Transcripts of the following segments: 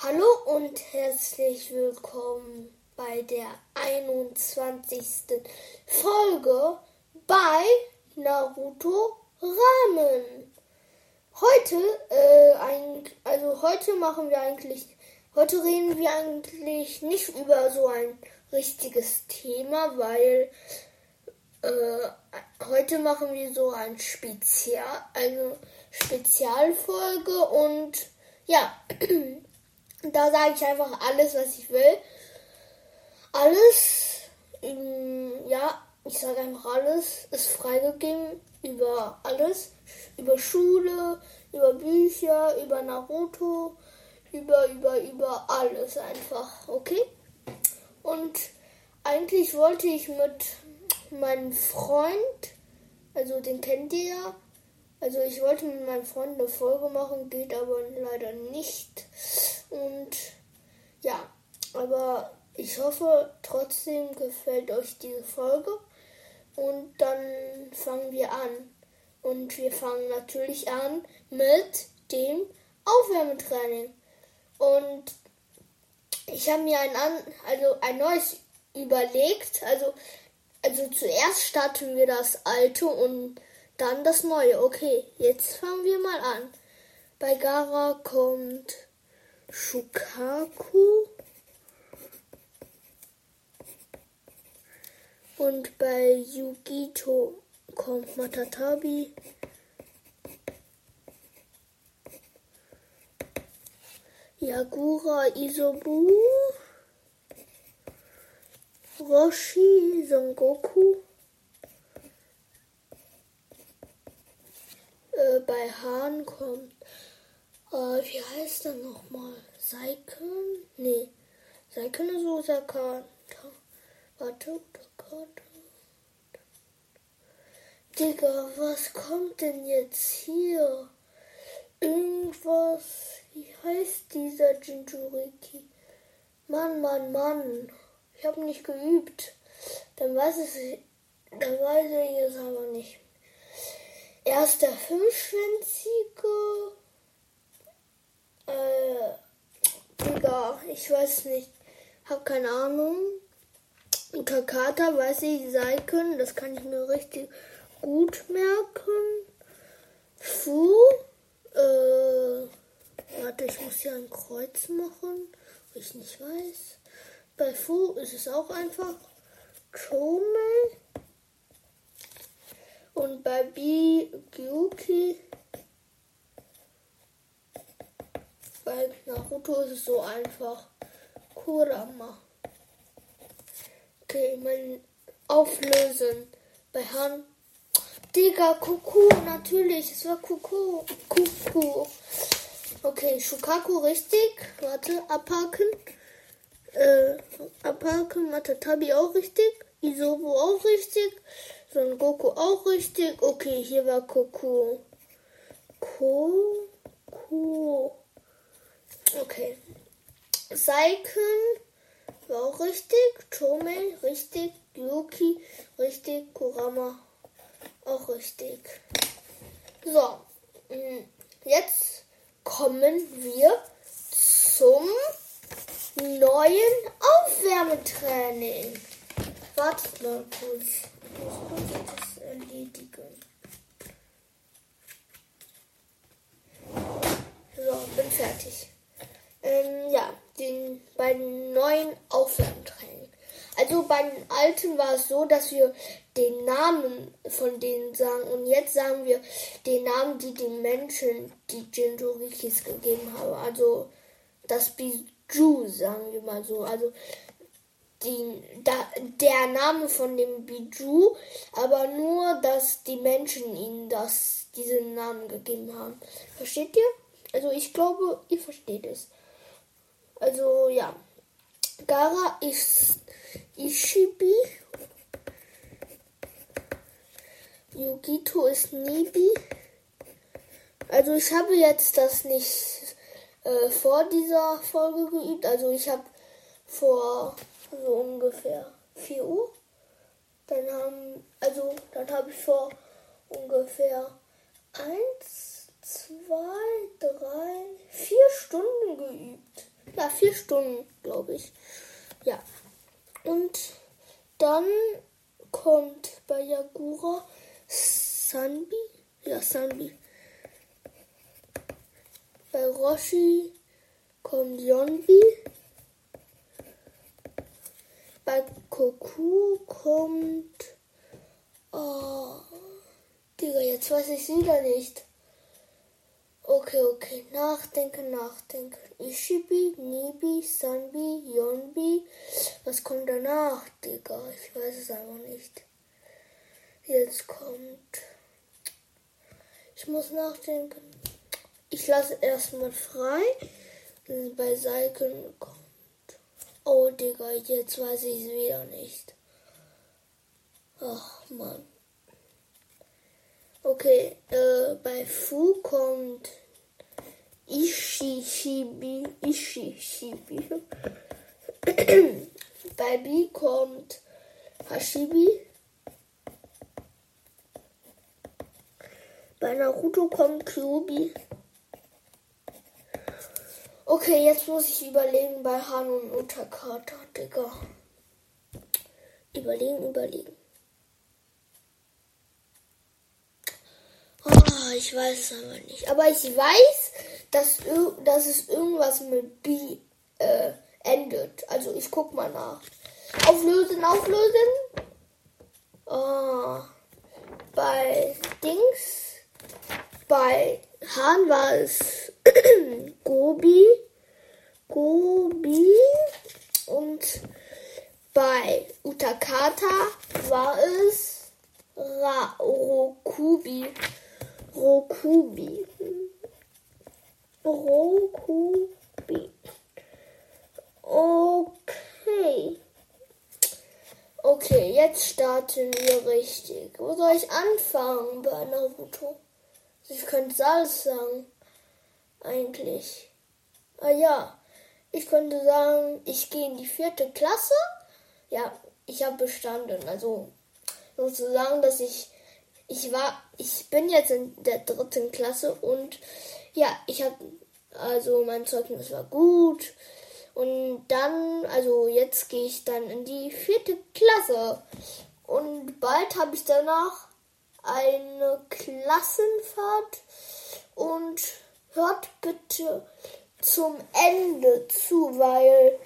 Hallo und herzlich willkommen bei der 21. Folge bei Naruto Ramen. Heute, äh, ein, also heute machen wir eigentlich, heute reden wir eigentlich nicht über so ein richtiges Thema, weil äh, heute machen wir so ein Spezial, eine Spezialfolge und ja, da sage ich einfach alles, was ich will. Alles, ja, ich sage einfach alles, ist freigegeben über alles, über Schule, über Bücher, über Naruto, über, über, über alles einfach, okay? Und eigentlich wollte ich mit meinem Freund, also den kennt ihr ja, also ich wollte mit meinem Freund eine Folge machen, geht aber leider nicht. Und ja, aber ich hoffe trotzdem gefällt euch diese Folge. Und dann fangen wir an. Und wir fangen natürlich an mit dem Aufwärmetraining. Und ich habe mir ein, also ein neues überlegt. Also, also zuerst starten wir das alte und dann das neue. Okay, jetzt fangen wir mal an. Bei Gara kommt Shukaku. Und bei Yugito kommt Matatabi. Yagura Isobu. Roshi Son Goku. Äh, bei Hahn kommt. Äh, wie heißt er nochmal? Seiken? Nee. Seiken ist Osaka. Warte, Dakota. Digga, was kommt denn jetzt hier? Irgendwas. Wie heißt dieser Jinjuriki? Mann, Mann, Mann. Ich habe nicht geübt. Dann weiß ich, dann weiß ich es aber nicht. Er ist der Fünfschwänzige. Äh, Digga, ich weiß nicht. Hab keine Ahnung. Takata weiß ich Seiken, das kann ich mir richtig gut merken. Fu, äh, warte, ich muss hier ein Kreuz machen, wo ich nicht weiß. Bei Fu ist es auch einfach Chome. Und bei B Gyuki bei Naruto ist es so einfach Kurama. Okay, mein Auflösen bei Han. Digga, Kuku, natürlich, es war Kuku. Kuku. Okay, Shukaku richtig. Warte, abhaken. Äh, abhaken, Matatabi auch richtig. Isobu auch richtig. Son Goku auch richtig. Okay, hier war Koku. Koku. Okay. Seiken war auch richtig. Chomei richtig. Yuki richtig. Kurama auch richtig. So. Mm, jetzt kommen wir zum neuen Aufwärmetraining. Wartet mal kurz. Ich muss das erledigen. So, bin fertig. Ähm, ja, den, bei den neuen Aufwärmtraining. Also bei den alten war es so, dass wir den Namen von denen sagen und jetzt sagen wir den Namen, die den Menschen, die Jinjurikis gegeben haben. Also das Biju, sagen wir mal so. Also die, da, der Name von dem Biju, aber nur, dass die Menschen ihnen das, diesen Namen gegeben haben. Versteht ihr? Also ich glaube, ihr versteht es. Also ja. Gara ist Ishibi. Yugito ist Nibi. Also ich habe jetzt das nicht äh, vor dieser Folge geübt. Also ich habe vor so ungefähr 4 Uhr. Dann haben, also dann habe ich vor ungefähr 1, 2, 3, 4 Stunden geübt. Ja, vier Stunden, glaube ich. Ja. Und dann kommt bei Yagura Sanbi. Ja, Sanbi. Bei Roshi kommt Yonbi. Bei Koku kommt. Oh, Digga, jetzt weiß ich wieder nicht. Okay, okay. Nachdenken, nachdenken. Ishibi, Nibi, Sanbi, Yonbi. Was kommt danach, Digga? Ich weiß es einfach nicht. Jetzt kommt. Ich muss nachdenken. Ich lasse erstmal frei. Bei Seiken kommt. Oh, Digga, jetzt weiß ich es wieder nicht. Ach, Mann. Okay, äh, bei Fu kommt Ishishibi. Ishishibi. bei B kommt Hashibi. Bei Naruto kommt Kyubi. Okay, jetzt muss ich überlegen bei Han und Utakata, Digga. Überlegen, überlegen. Oh, ich weiß es aber nicht. Aber ich weiß, dass, dass es irgendwas mit B äh, endet. Also ich guck mal nach. Auflösen, auflösen. Oh, bei Dings, bei Hahn war es Gobi, Gobi und bei Utakata war es Ra Rokubi. Rokubi. Rokubi. Okay. Okay, jetzt starten wir richtig. Wo soll ich anfangen bei Naruto? Ich könnte alles sagen. Eigentlich. Ah ja. Ich könnte sagen, ich gehe in die vierte Klasse. Ja, ich habe bestanden. Also sozusagen, dass ich ich war, ich bin jetzt in der dritten Klasse und ja, ich habe, also mein Zeugnis war gut. Und dann, also jetzt gehe ich dann in die vierte Klasse. Und bald habe ich danach eine Klassenfahrt. Und hört bitte zum Ende zu, weil,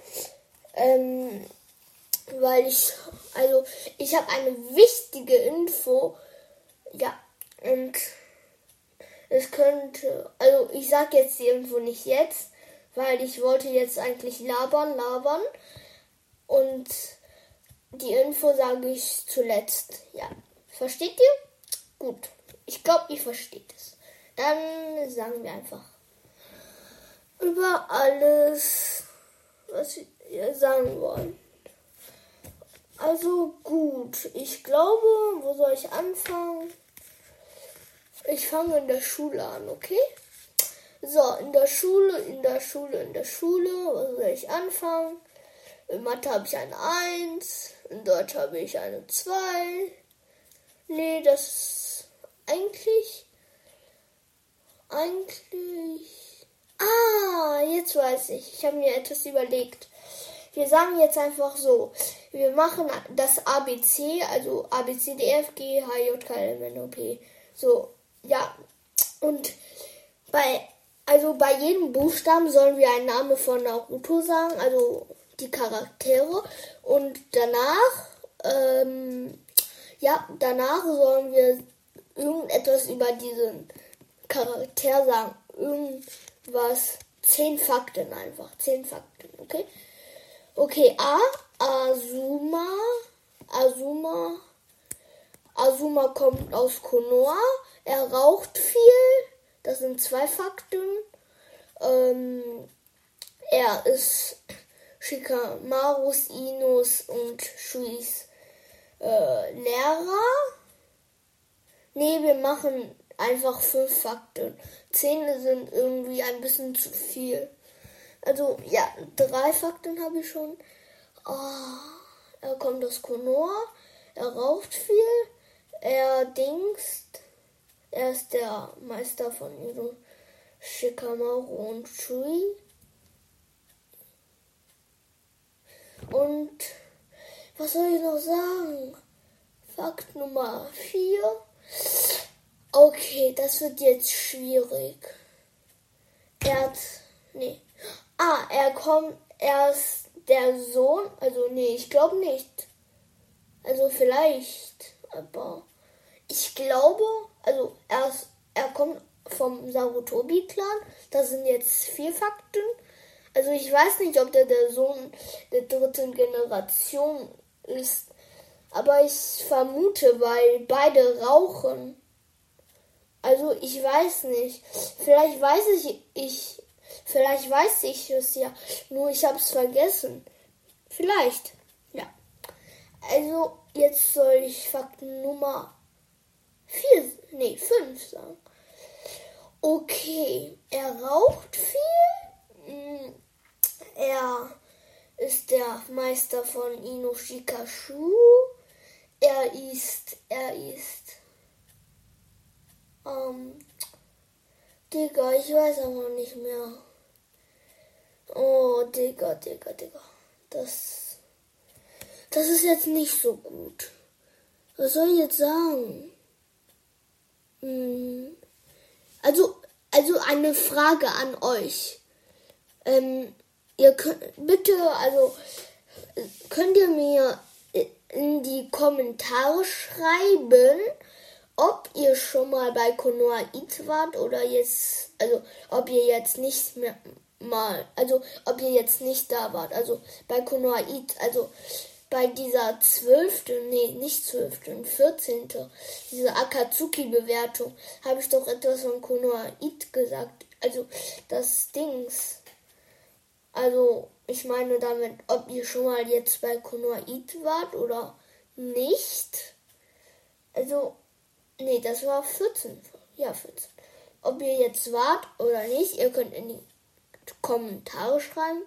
ähm, weil ich, also ich habe eine wichtige Info ja, und es könnte, also ich sag jetzt die Info nicht jetzt, weil ich wollte jetzt eigentlich labern, labern. Und die Info sage ich zuletzt. Ja, versteht ihr? Gut, ich glaube, ihr versteht es. Dann sagen wir einfach über alles, was wir sagen wollen. Also gut, ich glaube, wo soll ich anfangen? Ich fange in der Schule an, okay? So, in der Schule, in der Schule, in der Schule. Wo soll ich anfangen? In Mathe habe ich eine 1. In Deutsch habe ich eine 2. Nee, das ist eigentlich. Eigentlich. Ah, jetzt weiß ich. Ich habe mir etwas überlegt. Wir sagen jetzt einfach so. Wir machen das ABC, also A, B, C. So, ja, und bei, also bei jedem Buchstaben sollen wir einen Namen von Naruto sagen, also die Charaktere. Und danach, ähm, ja, danach sollen wir irgendetwas über diesen Charakter sagen. Irgendwas. Zehn Fakten einfach. Zehn Fakten, okay? Okay, A. Azuma. Azuma. Azuma kommt aus Konoha. Er raucht viel. Das sind zwei Fakten. Ähm, er ist Shikamarus, Inus und Shuis äh, Lehrer. Nee, wir machen einfach fünf Fakten. Zehn sind irgendwie ein bisschen zu viel. Also, ja, drei Fakten habe ich schon. Oh, er kommt aus Konoha. Er raucht viel. Er dingst. Er ist der Meister von Iro Shikamaru und Shui. Und was soll ich noch sagen? Fakt Nummer 4. Okay, das wird jetzt schwierig. Er hat. Nee. Ah, er kommt. Er ist der Sohn. Also, nee, ich glaube nicht. Also, vielleicht. Aber. Ich glaube. Also, er, ist, er kommt vom Sarutobi-Clan. Das sind jetzt vier Fakten. Also ich weiß nicht, ob der der Sohn der dritten Generation ist. Aber ich vermute, weil beide rauchen. Also ich weiß nicht. Vielleicht weiß ich, ich vielleicht weiß ich es ja. Nur ich habe es vergessen. Vielleicht. Ja. Also jetzt soll ich Fakten Nummer 4, nee, 5 sagen. Okay, er raucht viel. Hm, er ist der Meister von Inoshikashu. Er ist, er ist. Ähm, Digga, ich weiß aber nicht mehr. Oh, Digga, Digga, Digga. Das, das ist jetzt nicht so gut. Was soll ich jetzt sagen? Hm. Also, also eine Frage an euch. Ähm, ihr könnt, bitte, also, könnt ihr mir in die Kommentare schreiben, ob ihr schon mal bei Konoa It wart oder jetzt, also ob ihr jetzt nicht mehr mal, also ob ihr jetzt nicht da wart, also bei Konoa It, also bei dieser zwölfte, nee, nicht zwölfte, vierzehnte, diese Akatsuki-Bewertung, habe ich doch etwas von Konoa It gesagt. Also das Dings. Also ich meine damit, ob ihr schon mal jetzt bei Konoa It wart oder nicht. Also Nee, das war 14. Ja, 14. Ob ihr jetzt wart oder nicht, ihr könnt in die Kommentare schreiben.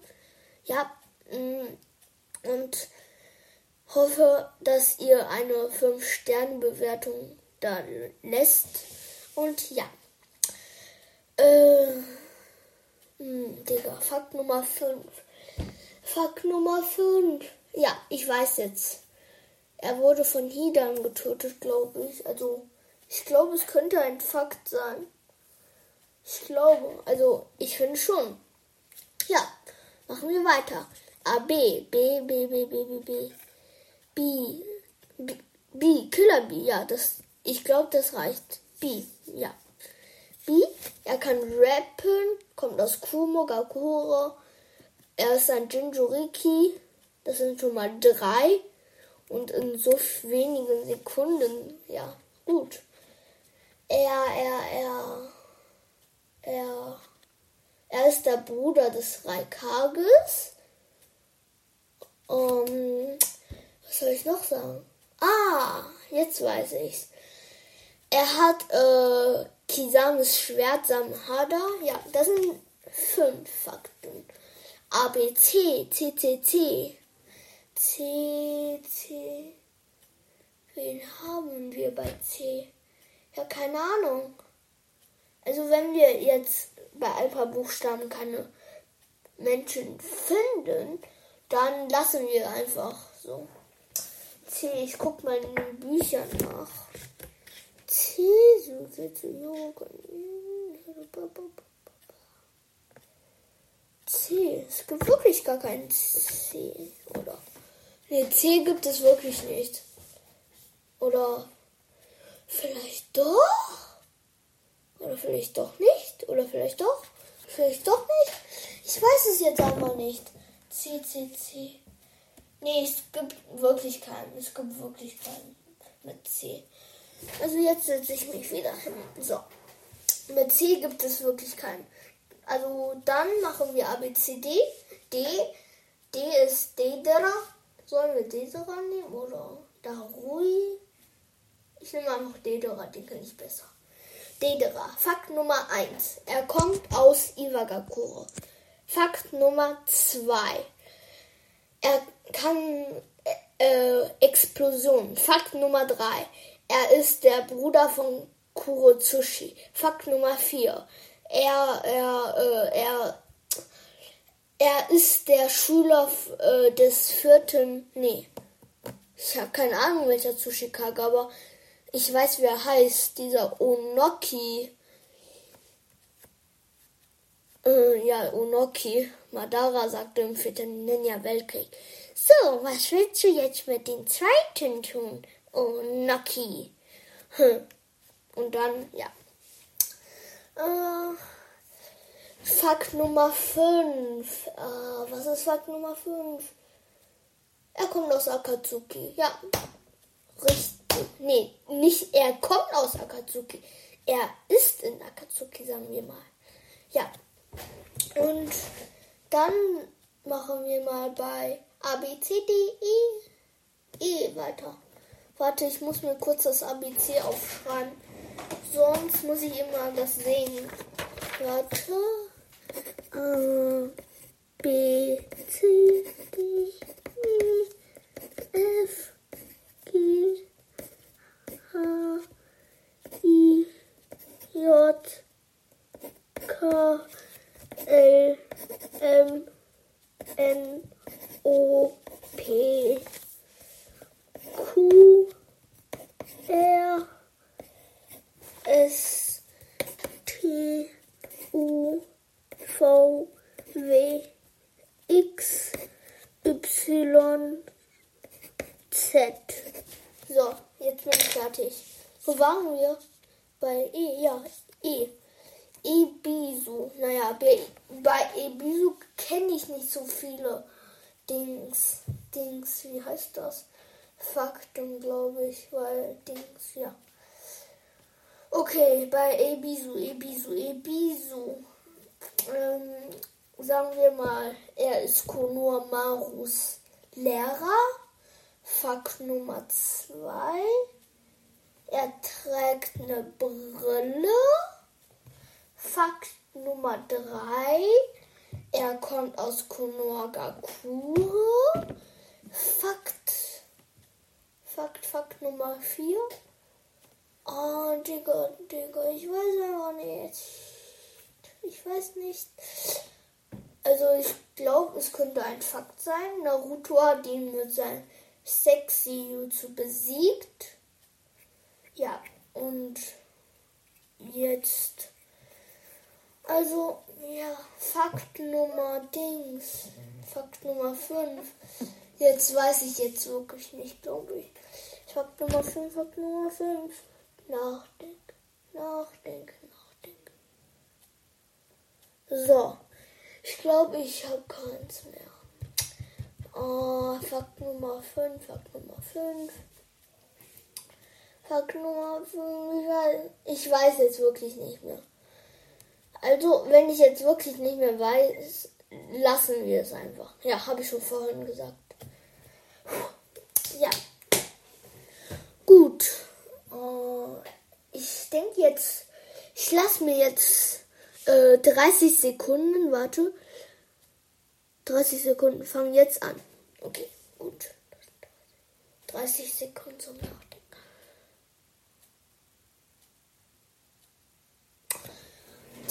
Ja, mm, und hoffe, dass ihr eine 5-Sterne-Bewertung da lässt. Und ja. Äh, mh, mm, Digga, Fakt Nummer 5. Fakt Nummer 5. Ja, ich weiß jetzt. Er wurde von Hidan getötet, glaube ich. Also ich glaube, es könnte ein Fakt sein. Ich glaube, also ich finde schon. Ja, machen wir weiter. A, B, B, B, B, B, B, B, B, B, Killer B, ja, das, ich glaube, das reicht. B, ja. B, er kann rappen, kommt aus Kumo, Gakuro. Er ist ein Jinjuriki. Das sind schon mal drei. Und in so wenigen Sekunden, ja, gut. Er, er, er, er, er ist der Bruder des Raikages. Was soll ich noch sagen? Ah, jetzt weiß ich's. Er hat äh, Kisames Schwert Samhada. Ja, das sind fünf Fakten. A, B, C, C, C, C. C, C. Wen haben wir bei C? Ja, keine Ahnung. Also wenn wir jetzt bei Alpha-Buchstaben keine Menschen finden, dann lassen wir einfach so. C, ich guck mal in den Büchern nach. C, so C, es gibt wirklich gar keinen C, oder? Ne, C gibt es wirklich nicht. Oder Vielleicht doch? Oder vielleicht doch nicht? Oder vielleicht doch? Vielleicht doch nicht? Ich weiß es jetzt aber nicht. C, C, C. Nee, es gibt wirklich keinen. Es gibt wirklich keinen mit C. Also jetzt setze ich mich wieder hin. So. Mit C gibt es wirklich keinen. Also dann machen wir A, B, C, D. D. D ist Dedera. Sollen wir Dedera nehmen oder Darui? Ich nehme einfach Dedera, den kenne ich besser. Dedera. Fakt Nummer 1. Er kommt aus Iwagakure. Fakt Nummer 2. Er kann äh, Explosionen. Fakt Nummer 3. Er ist der Bruder von Kurotsushi. Fakt Nummer 4. Er, er, äh, er, er ist der Schüler äh, des vierten. Nee. Ich habe keine Ahnung, welcher zu Chicago, aber ich weiß, wie er heißt. Dieser Onoki. Äh, ja, Onoki. Madara sagte im vierten Ninja-Weltkrieg. So, was willst du jetzt mit dem zweiten tun, Onoki? Hm. Und dann, ja. Äh, Fakt Nummer 5. Äh, was ist Fakt Nummer 5? Er kommt aus Akatsuki. Ja. Richtig. Nee, nicht er kommt aus Akatsuki. Er ist in Akatsuki, sagen wir mal. Ja. Und dann machen wir mal bei A, B, C, D, E, E weiter. Warte, ich muss mir kurz das ABC aufschreiben. Sonst muss ich immer das sehen. Warte. A, B, C, D, E, F, G, H, I, J, K, L, M, N, O, P, Q, R, S, T, U, V, W, X, Y, Z. So, jetzt bin ich fertig. Wo waren wir? Bei E, ja, E. Ebisu. Naja, bei, Ebisu kenne ich nicht so viele Dings. Dings, wie heißt das? Fakten, glaube ich, weil Dings, ja. Okay, bei Ebisu, Ebisu, Ebisu. Ähm, sagen wir mal, er ist Konohamarus Lehrer. Fakt Nummer 2. Er trägt eine Brille. Fakt Nummer 3. Er kommt aus Konohagakure. Fakt. Fakt, Fakt Nummer 4. Oh, Digga, Digga, ich weiß einfach nicht. Ich weiß nicht. Also ich glaube, es könnte ein Fakt sein. Naruto hat ihn mit seinem Sexy Jutsu besiegt. Ja, und jetzt. Also, ja, Fakt Nummer Dings. Fakt Nummer 5. Jetzt weiß ich jetzt wirklich nicht, glaube ich. Fakt Nummer 5, Fakt Nummer 5. Nachdenken, nachdenken, nachdenken. So, ich glaube, ich habe keins mehr. Oh, Fakt Nummer 5, Fakt Nummer 5. Fakt Nummer 5, ich weiß jetzt wirklich nicht mehr. Also, wenn ich jetzt wirklich nicht mehr weiß, lassen wir es einfach. Ja, habe ich schon vorhin gesagt. Ja. Gut. Uh, ich denke jetzt, ich lasse mir jetzt äh, 30 Sekunden, warte. 30 Sekunden fangen jetzt an. Okay, gut. 30 Sekunden zum Nachdenken.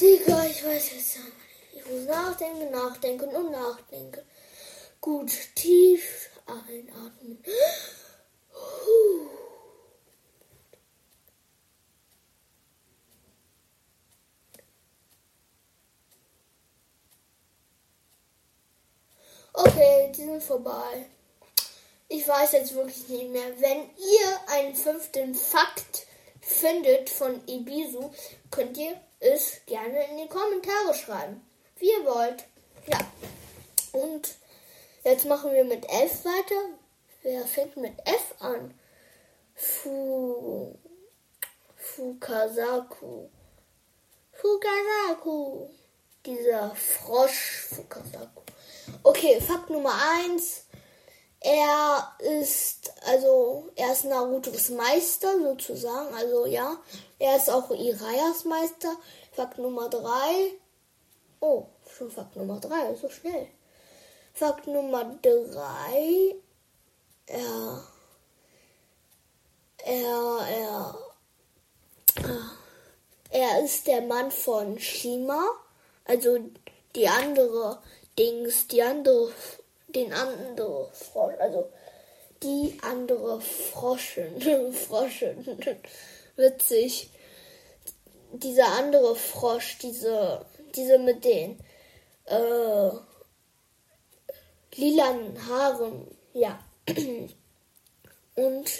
Digga, ich weiß jetzt nicht. Ich muss nachdenken, nachdenken und nachdenken. Gut, tief einatmen. Okay, die sind vorbei. Ich weiß jetzt wirklich nicht mehr. Wenn ihr einen fünften Fakt findet von Ibisu, könnt ihr es gerne in die Kommentare schreiben. Wie ihr wollt. Ja. Und jetzt machen wir mit F weiter. Wer fängt mit F an? Fu. Fukasaku. Fukasaku. Dieser Frosch Fukasaku. Okay, Fakt Nummer 1. Er ist, also, er ist Narutos Meister sozusagen. Also, ja. Er ist auch Irayas Meister. Fakt Nummer 3. Oh, schon Fakt Nummer 3, so schnell. Fakt Nummer 3. Er. Er, er. Er ist der Mann von Shima. Also die andere Dings, die andere, den andere Frosch, also die andere Froschen, Froschen, witzig. Dieser andere Frosch, diese, diese mit den äh, lilanen Haaren, ja. Und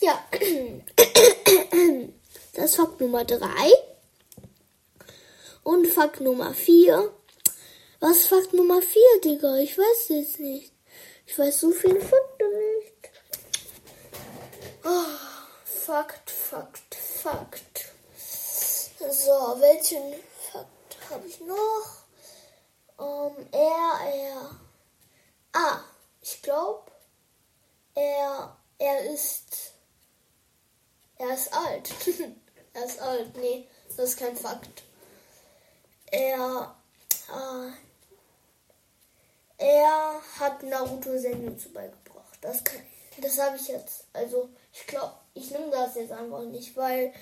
ja, das ist Fakt Nummer 3. Und Fakt Nummer 4. Was ist Fakt Nummer 4, Digga? Ich weiß jetzt nicht. Ich weiß so viele Fakten nicht. Oh, Fakt, Fakt, Fakt. So, welchen Fakt habe ich noch? Ähm, er, er. Ah, ich glaube, er, er ist, er ist alt. er ist alt. Nee, das ist kein Fakt. Er, äh, er hat Naruto Senjutsu beigebracht. Das kann, das habe ich jetzt. Also, ich glaube, ich nehme das jetzt einfach nicht, weil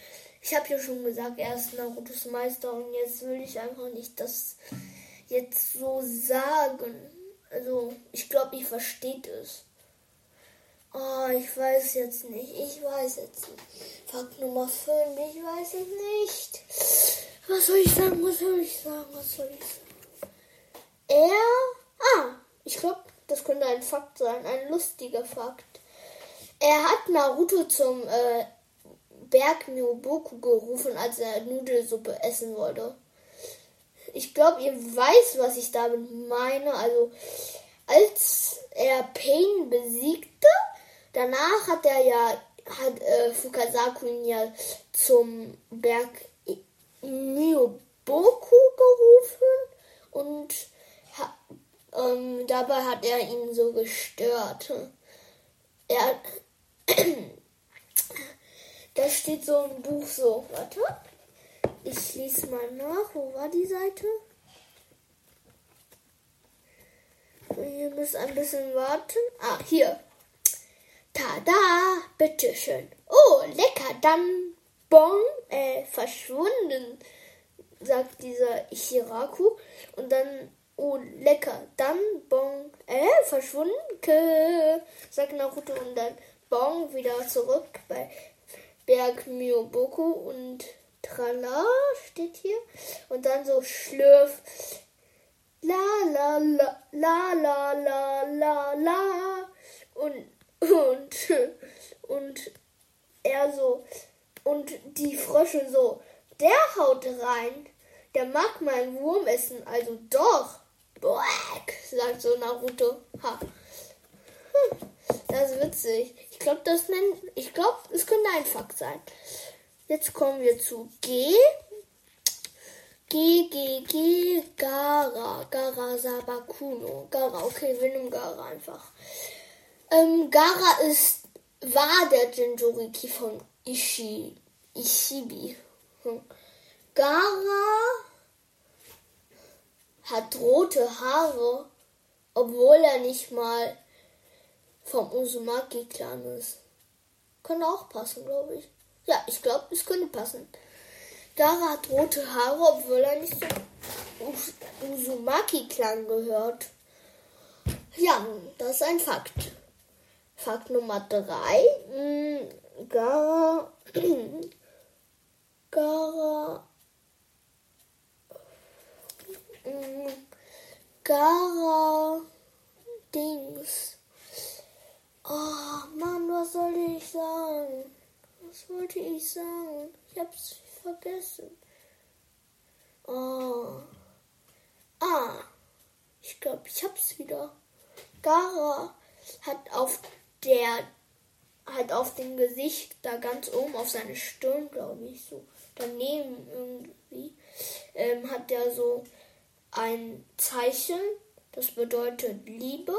ich habe ja schon gesagt, er ist Narutos Meister und jetzt will ich einfach nicht das jetzt so sagen. Also, ich glaube, ihr versteht es. Oh, ich weiß jetzt nicht. Ich weiß jetzt nicht. Fakt Nummer 5. Ich weiß es nicht. Was soll ich sagen? Was soll ich sagen? Was soll ich sagen? Er. Ah, ich glaube, das könnte ein Fakt sein. Ein lustiger Fakt. Er hat Naruto zum äh, Berg Myoboku gerufen, als er Nudelsuppe essen wollte. Ich glaube, ihr weißt, was ich damit meine. Also, als er Pain besiegte, danach hat er ja, hat äh, Fukasaku ihn ja zum Berg Myoboku gerufen und ähm, dabei hat er ihn so gestört. Er, das steht so im Buch so, warte. Ich lese mal nach. Wo war die Seite? Ihr müsst ein bisschen warten. Ah, hier. Tada, bitteschön. Oh, lecker, dann Bon, äh, verschwunden, sagt dieser Ichiraku. Und dann, oh, lecker, dann Bon, äh, verschwunden, sagt Naruto. Und dann Bon wieder zurück bei Berg Myoboku und Trala steht hier. Und dann so Schlürf. La la la la la la la la. Und, und, und er so. Und die Frösche so. Der haut rein. Der mag meinen Wurm essen. Also doch. Boak, sagt so Naruto. Ha. Hm, das ist witzig. Ich glaube, das nennt. Ich glaube, es könnte ein Fakt sein. Jetzt kommen wir zu G. G, G, G, Gara, Gara Sabakuno. Gara, okay, wir nehmen Gara einfach. Ähm, Gara ist, war der Jinjuriki von Ishi, Ishibi. Hm. Gara hat rote Haare, obwohl er nicht mal vom Uzumaki-Clan ist. Könnte auch passen, glaube ich. Ja, ich glaube, es könnte passen. Gara hat rote Haare, obwohl er nicht zum Uzumaki-Clan gehört. Ja, das ist ein Fakt. Fakt Nummer drei. Hm, Gara. Gara. Gara. Dings. Oh Mann, was soll ich sagen? Was wollte ich sagen? Ich hab's vergessen. Oh. Ah. Ich glaube, ich hab's wieder. Gara hat auf der hat auf dem Gesicht da ganz oben auf seine Stirn, glaube ich, so daneben irgendwie, ähm, hat er so ein Zeichen, das bedeutet Liebe.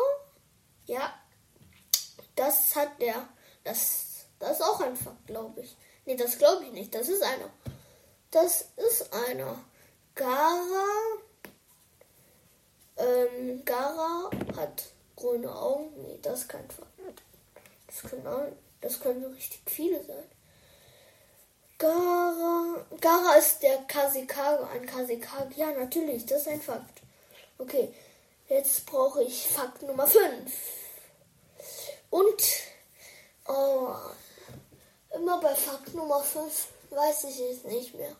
Ja, das hat er. Das das ist auch ein Fakt, glaube ich. Nee, das glaube ich nicht. Das ist einer. Das ist einer. Gara. Ähm, Gara hat grüne Augen. Nee, das ist kein Fakt. Das können, auch, das können so richtig viele sein. Gara. Gara ist der Kasikage. Ein Kasikage. Ja, natürlich. Das ist ein Fakt. Okay, jetzt brauche ich Fakt Nummer 5. Und oh, immer bei Fakt Nummer 5 weiß ich es nicht mehr.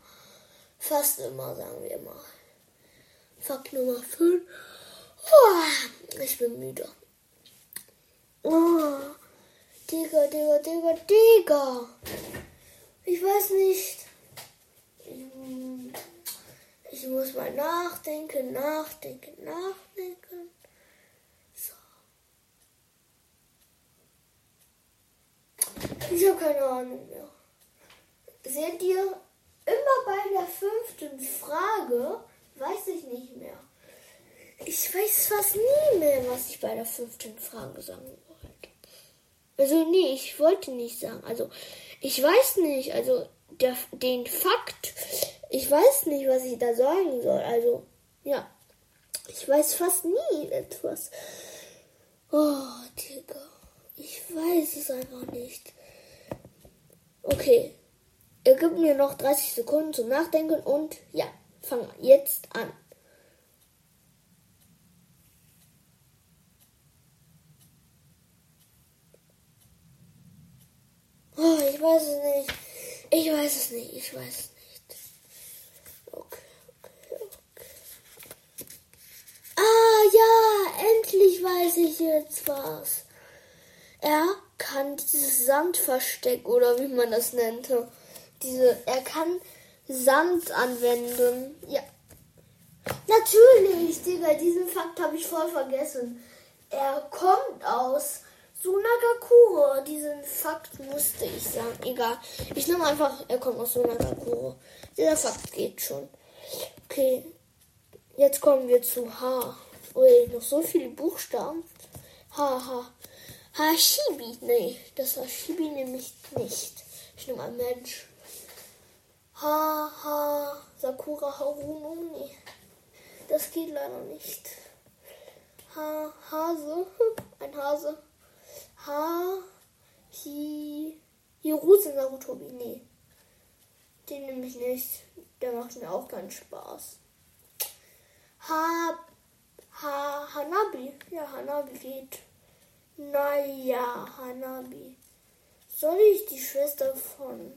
Fast immer, sagen wir mal. Fakt Nummer 5. Oh, ich bin müde. Oh, Digga, Digga, Digga, Digga. Ich weiß nicht. Ich muss mal nachdenken, nachdenken, nachdenken. So. Ich habe keine Ahnung mehr. Seht ihr, immer bei der fünften Frage weiß ich nicht mehr. Ich weiß fast nie mehr, was ich bei der fünften Frage sagen wollte. Also nee, ich wollte nicht sagen. Also ich weiß nicht. Also der, den Fakt, ich weiß nicht, was ich da sagen soll. Also ja, ich weiß fast nie etwas. Oh, Digga, ich weiß es einfach nicht. Okay, er gibt mir noch 30 Sekunden zum Nachdenken und ja, fang jetzt an. Oh, ich weiß es nicht. Ich weiß es nicht. Ich weiß es nicht. Okay, okay, okay. Ah, ja, endlich weiß ich jetzt was. Er kann dieses Sandversteck oder wie man das nennt. Diese, er kann Sand anwenden. Ja. Natürlich, Digga, diesen Fakt habe ich voll vergessen. Er kommt aus Sunagakure. Diesen Fakt musste ich sagen. Egal. Ich nehme einfach, er kommt aus Sunagakure. Dieser Fakt geht schon. Okay. Jetzt kommen wir zu H. Ui, noch so viele Buchstaben. H, H. Hashibi. Nee, das Hashibi nehme ich nicht. Ich nehme ein Mensch. Ha, ha. Sakura Haruno. Nee. Das geht leider nicht. Ha, Hase. Ein Hase. Ha, Hi, Hiruse Narutobi. Nee. Den nehme ich nicht. Der macht mir auch keinen Spaß. Ha, Ha, Hanabi. Ja, Hanabi geht. Naja, Hanabi. Soll ich die Schwester von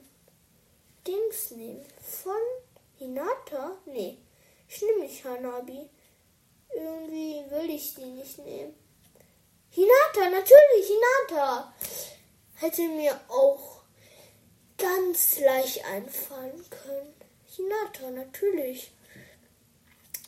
Dings nehmen? Von Hinata? Nee. Ich nehme nicht Hanabi. Irgendwie will ich die nicht nehmen. Hinata, natürlich, Hinata. Hätte mir auch ganz leicht einfallen können. Hinata, natürlich.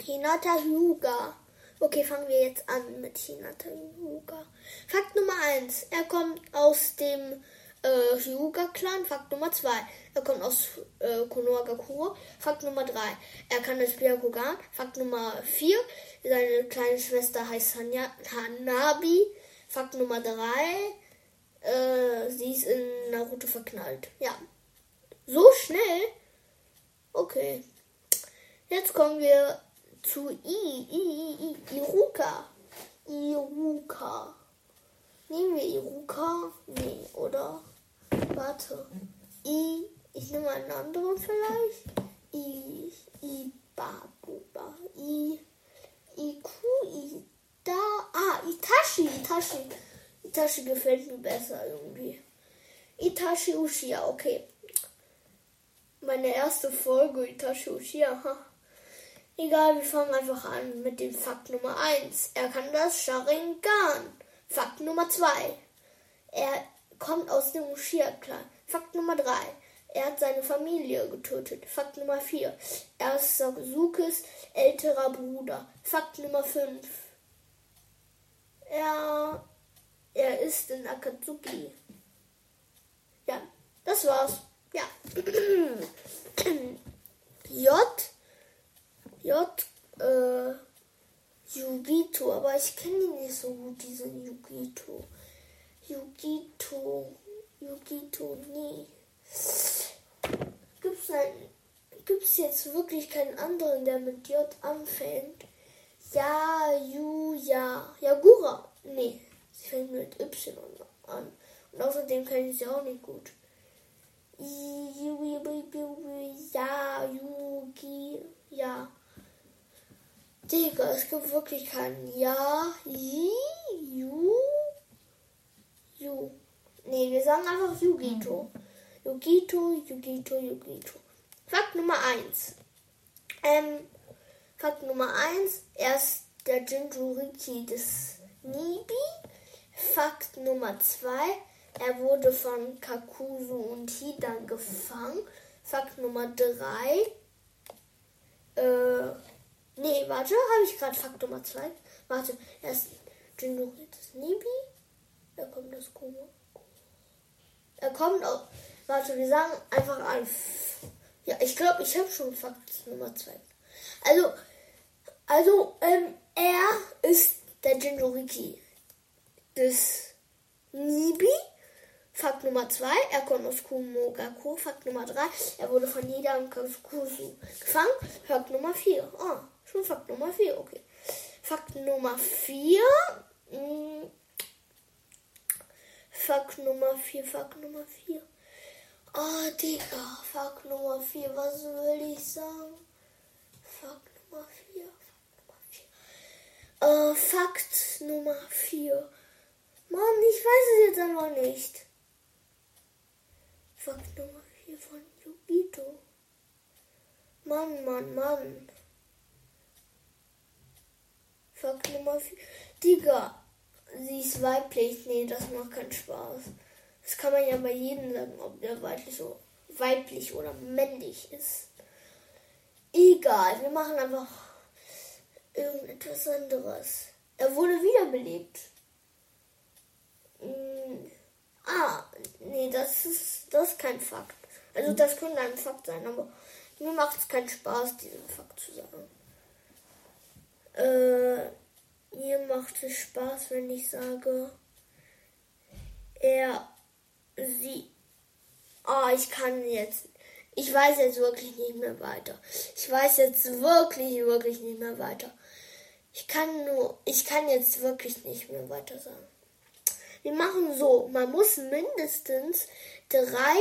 Hinata Hyuga. Okay, fangen wir jetzt an mit Hinata Hyuga. Fakt Nummer 1. Er kommt aus dem äh, Hyuga-Clan. Fakt Nummer 2. Er kommt aus äh, Konohagakure. Fakt Nummer 3. Er kann das Byakugan. Fakt Nummer 4. Seine kleine Schwester heißt Hanya Hanabi. Fakt Nummer 3. Äh, sie ist in Naruto verknallt. Ja. So schnell? Okay. Jetzt kommen wir zu I. I, I, I Iruka. Iruka. Nehmen wir Iruka? Nee, oder? Warte. I. Ich nehme einen anderen vielleicht. I. I. Babuba. I. Iku. I. Da. Ah, Itachi. Itachi. Itachi gefällt mir besser irgendwie. Itachi Uchiha, okay. Meine erste Folge Itachi Uchiha. Ha. Egal, wir fangen einfach an mit dem Fakt Nummer 1. Er kann das Sharingan. Fakt Nummer 2. Er kommt aus dem Uchiha-Clan. Fakt Nummer 3. Er hat seine Familie getötet. Fakt Nummer 4. Er ist Sasukes älterer Bruder. Fakt Nummer 5. Er, er ist in Akatsuki. Ja, das war's. Ja. J. J. Äh, Yugito, aber ich kenne ihn nicht so gut, diesen Yugito. Yugito. Yugito, nee. Gibt's, ein, gibt's jetzt wirklich keinen anderen, der mit J anfängt? Ja, Ju, ja. Yagura. Nee, sie fängt mit Y an. Und außerdem kenne ich sie auch nicht gut. Ja, Yugi, ja. Digga, es gibt wirklich keinen. Ja, Ji, Ju, Ju. Nee, wir sagen einfach Yugito. Yugito, Yugito, Yugito. Fakt Nummer 1. Ähm, Fakt Nummer 1. Er ist der Jinjuriki des Nibi. Fakt Nummer 2. Er wurde von Kakuzu und Hidan gefangen. Fakt Nummer 3. Äh, nee, warte, habe ich gerade Fakt Nummer 2. Warte, er ist Jinjuriki des Nibi. Da kommt das Kuma. Er kommt auch. Warte, wir sagen einfach ein. Ja, ich glaube, ich habe schon Fakt Nummer 2. Also, also, ähm, er ist der Jinjuriki des Nibi. Fakt Nummer 2, er kommt aus Kumogaku. Fakt Nummer 3, er wurde von Nida und Kusu gefangen. Fakt Nummer 4, ah, schon Fakt Nummer 4, okay. Fakt Nummer 4, hm, Fakt Nummer 4, Fakt Nummer 4. Oh, Digga, Fakt Nummer 4, was will ich sagen? Fakt Nummer 4, Fakt Nummer 4. Äh, Fakt Nummer 4. Mann, ich weiß es jetzt einfach nicht. Fakt Nummer 4 von Yugito. Mann, Mann, Mann. Fakt Nummer 4. Digga, sie ist weiblich. Nee, das macht keinen Spaß. Das kann man ja bei jedem sagen, ob der weiblich, so weiblich oder männlich ist. Egal, wir machen einfach irgendetwas anderes. Er wurde wiederbelebt. Hm. Ah, nee, das ist, das ist kein Fakt. Also das könnte ein Fakt sein, aber mir macht es keinen Spaß, diesen Fakt zu sagen. Äh, mir macht es Spaß, wenn ich sage, er, sie. Ah, ich kann jetzt. Ich weiß jetzt wirklich nicht mehr weiter. Ich weiß jetzt wirklich, wirklich nicht mehr weiter. Ich kann nur, ich kann jetzt wirklich nicht mehr weiter sagen. Wir machen so, man muss mindestens drei,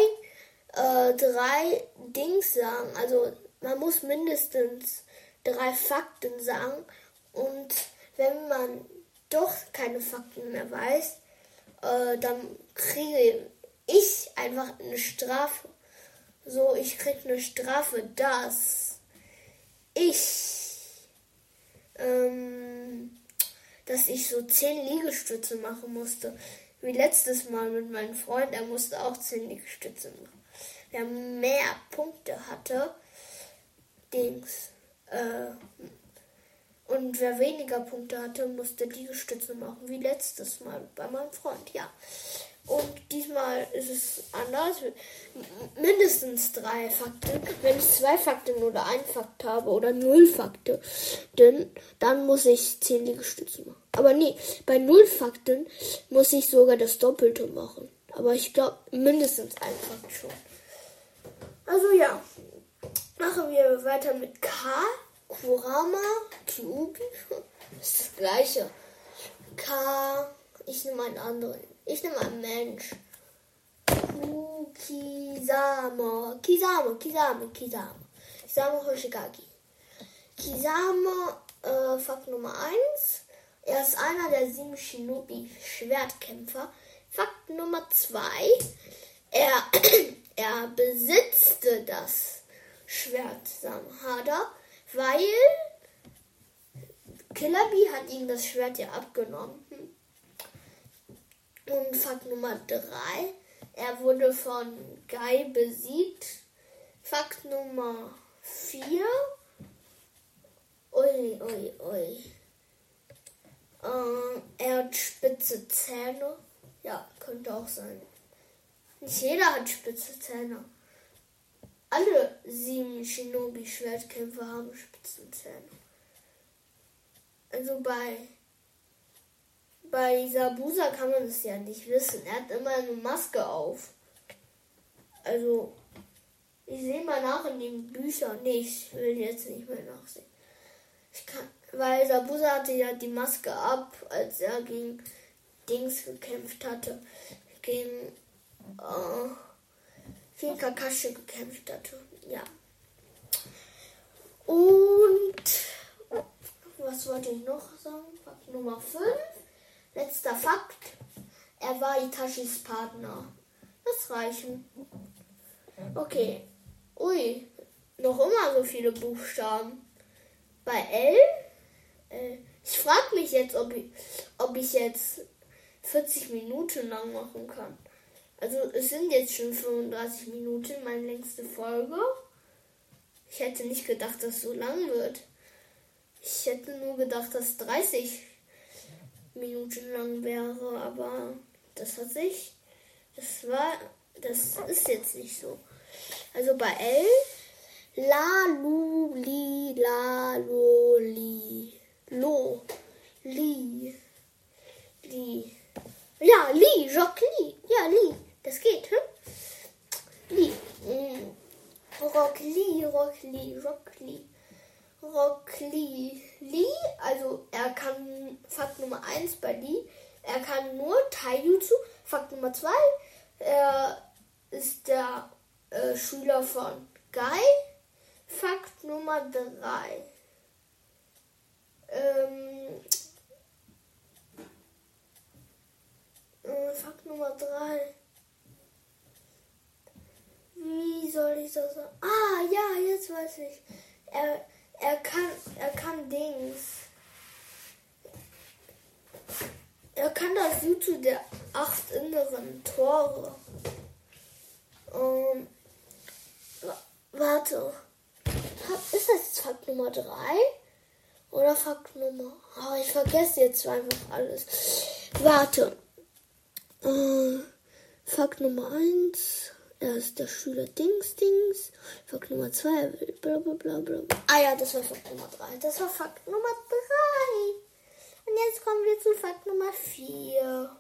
äh, drei Dings sagen. Also man muss mindestens drei Fakten sagen. Und wenn man doch keine Fakten mehr weiß, äh, dann kriege ich einfach eine Strafe. So, ich kriege eine Strafe, dass ich, ähm, dass ich so zehn Liegestütze machen musste. Wie letztes Mal mit meinem Freund, er musste auch zehn Liegestütze machen. Wer mehr Punkte hatte, Dings, äh, und wer weniger Punkte hatte, musste Liegestütze machen, wie letztes Mal bei meinem Freund, ja. Und diesmal ist es anders. Mindestens drei Fakten. Wenn ich zwei Fakten oder ein Fakt habe oder null Fakten, dann muss ich zehn Liegestütze machen. Aber nee, bei null Fakten muss ich sogar das Doppelte machen. Aber ich glaube mindestens ein Fakt schon. Also ja, machen wir weiter mit K. Kurama, Kyubi. Das ist das gleiche. K. Ich nehme einen anderen. Ich nehme einen Mensch. Kisama. Kisama, Kisama, Kisama. Kisama Hoshigaki. Kisama, äh, Fakt Nummer 1. Er ist einer der sieben Shinobi-Schwertkämpfer. Fakt Nummer 2. Er, er besitzte das Schwert Samhada, weil Killer Bee hat ihm das Schwert ja abgenommen. Und Fakt Nummer 3. Er wurde von Guy besiegt. Fakt Nummer 4. Ui, ui, ui. Ähm, er hat spitze Zähne. Ja, könnte auch sein. Nicht jeder hat spitze Zähne. Alle sieben Shinobi-Schwertkämpfer haben spitze Zähne. Also bei bei Sabusa kann man es ja nicht wissen. Er hat immer eine Maske auf. Also, ich sehe mal nach in den Büchern. Nee, ich will jetzt nicht mehr nachsehen. Ich kann, weil Sabusa hatte ja die Maske ab, als er gegen Dings gekämpft hatte. Gegen äh, gegen Kakashi gekämpft hatte. Ja. Und was wollte ich noch sagen? Nummer 5. Letzter Fakt. Er war Itachis Partner. Das reichen. Okay. Ui, noch immer so viele Buchstaben. Bei L, äh, ich frage mich jetzt, ob ich, ob ich jetzt 40 Minuten lang machen kann. Also es sind jetzt schon 35 Minuten, meine längste Folge. Ich hätte nicht gedacht, dass es so lang wird. Ich hätte nur gedacht, dass 30 Minuten lang wäre, aber das hat sich, das war, das ist jetzt nicht so. Also bei L, la, lu, li, la, lo, li, lo, li, li. Ja, li, Jock, li, ja, li, das geht, hm? Li, mm. Rockli, Rockli, Rockli. Rockli. Li, also er kann, Fakt Nummer 1 bei Li, er kann nur Taijutsu. Fakt Nummer 2, er ist der äh, Schüler von Guy. Fakt Nummer 3. Ähm, äh, Fakt Nummer 3. Wie soll ich das sagen? Ah, ja, jetzt weiß ich. Er, er kann, er kann Dings. Er kann das Jutsu der acht inneren Tore. Ähm, warte. Ist das jetzt Fakt Nummer 3? Oder Fakt Nummer. Oh, ich vergesse jetzt einfach alles. Warte. Äh, Fakt Nummer 1. Er ist der Schüler Dings Dings. Fakt Nummer 2, bla bla bla bla. Ah ja, das war Fakt Nummer 3. Das war Fakt Nummer 3. Und jetzt kommen wir zu Fakt Nummer 4.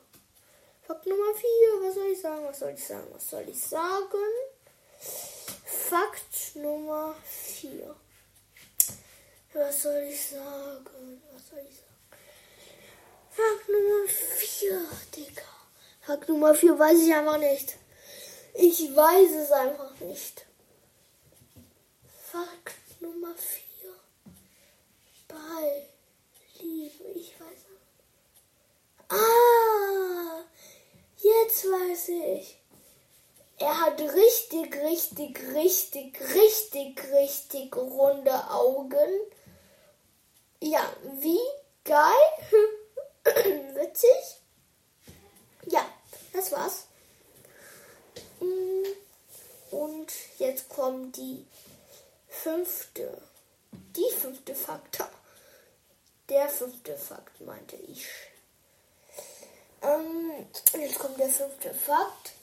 Fakt Nummer 4, was soll ich sagen? Was soll ich sagen? Was soll ich sagen? Fakt Nummer 4. Was soll ich sagen? Was soll ich sagen? Fakt Nummer 4, Digga. Fakt Nummer 4 weiß ich einfach nicht. Ich weiß es einfach nicht. Fakt Nummer 4. Bei Liebe, ich weiß nicht. Ah, jetzt weiß ich. Er hat richtig, richtig, richtig, richtig, richtig runde Augen. Ja, wie geil. Witzig. Ja, das war's. Und jetzt kommt die fünfte, die fünfte Faktor. Der fünfte Fakt, meinte ich. Ähm, jetzt kommt der fünfte Fakt.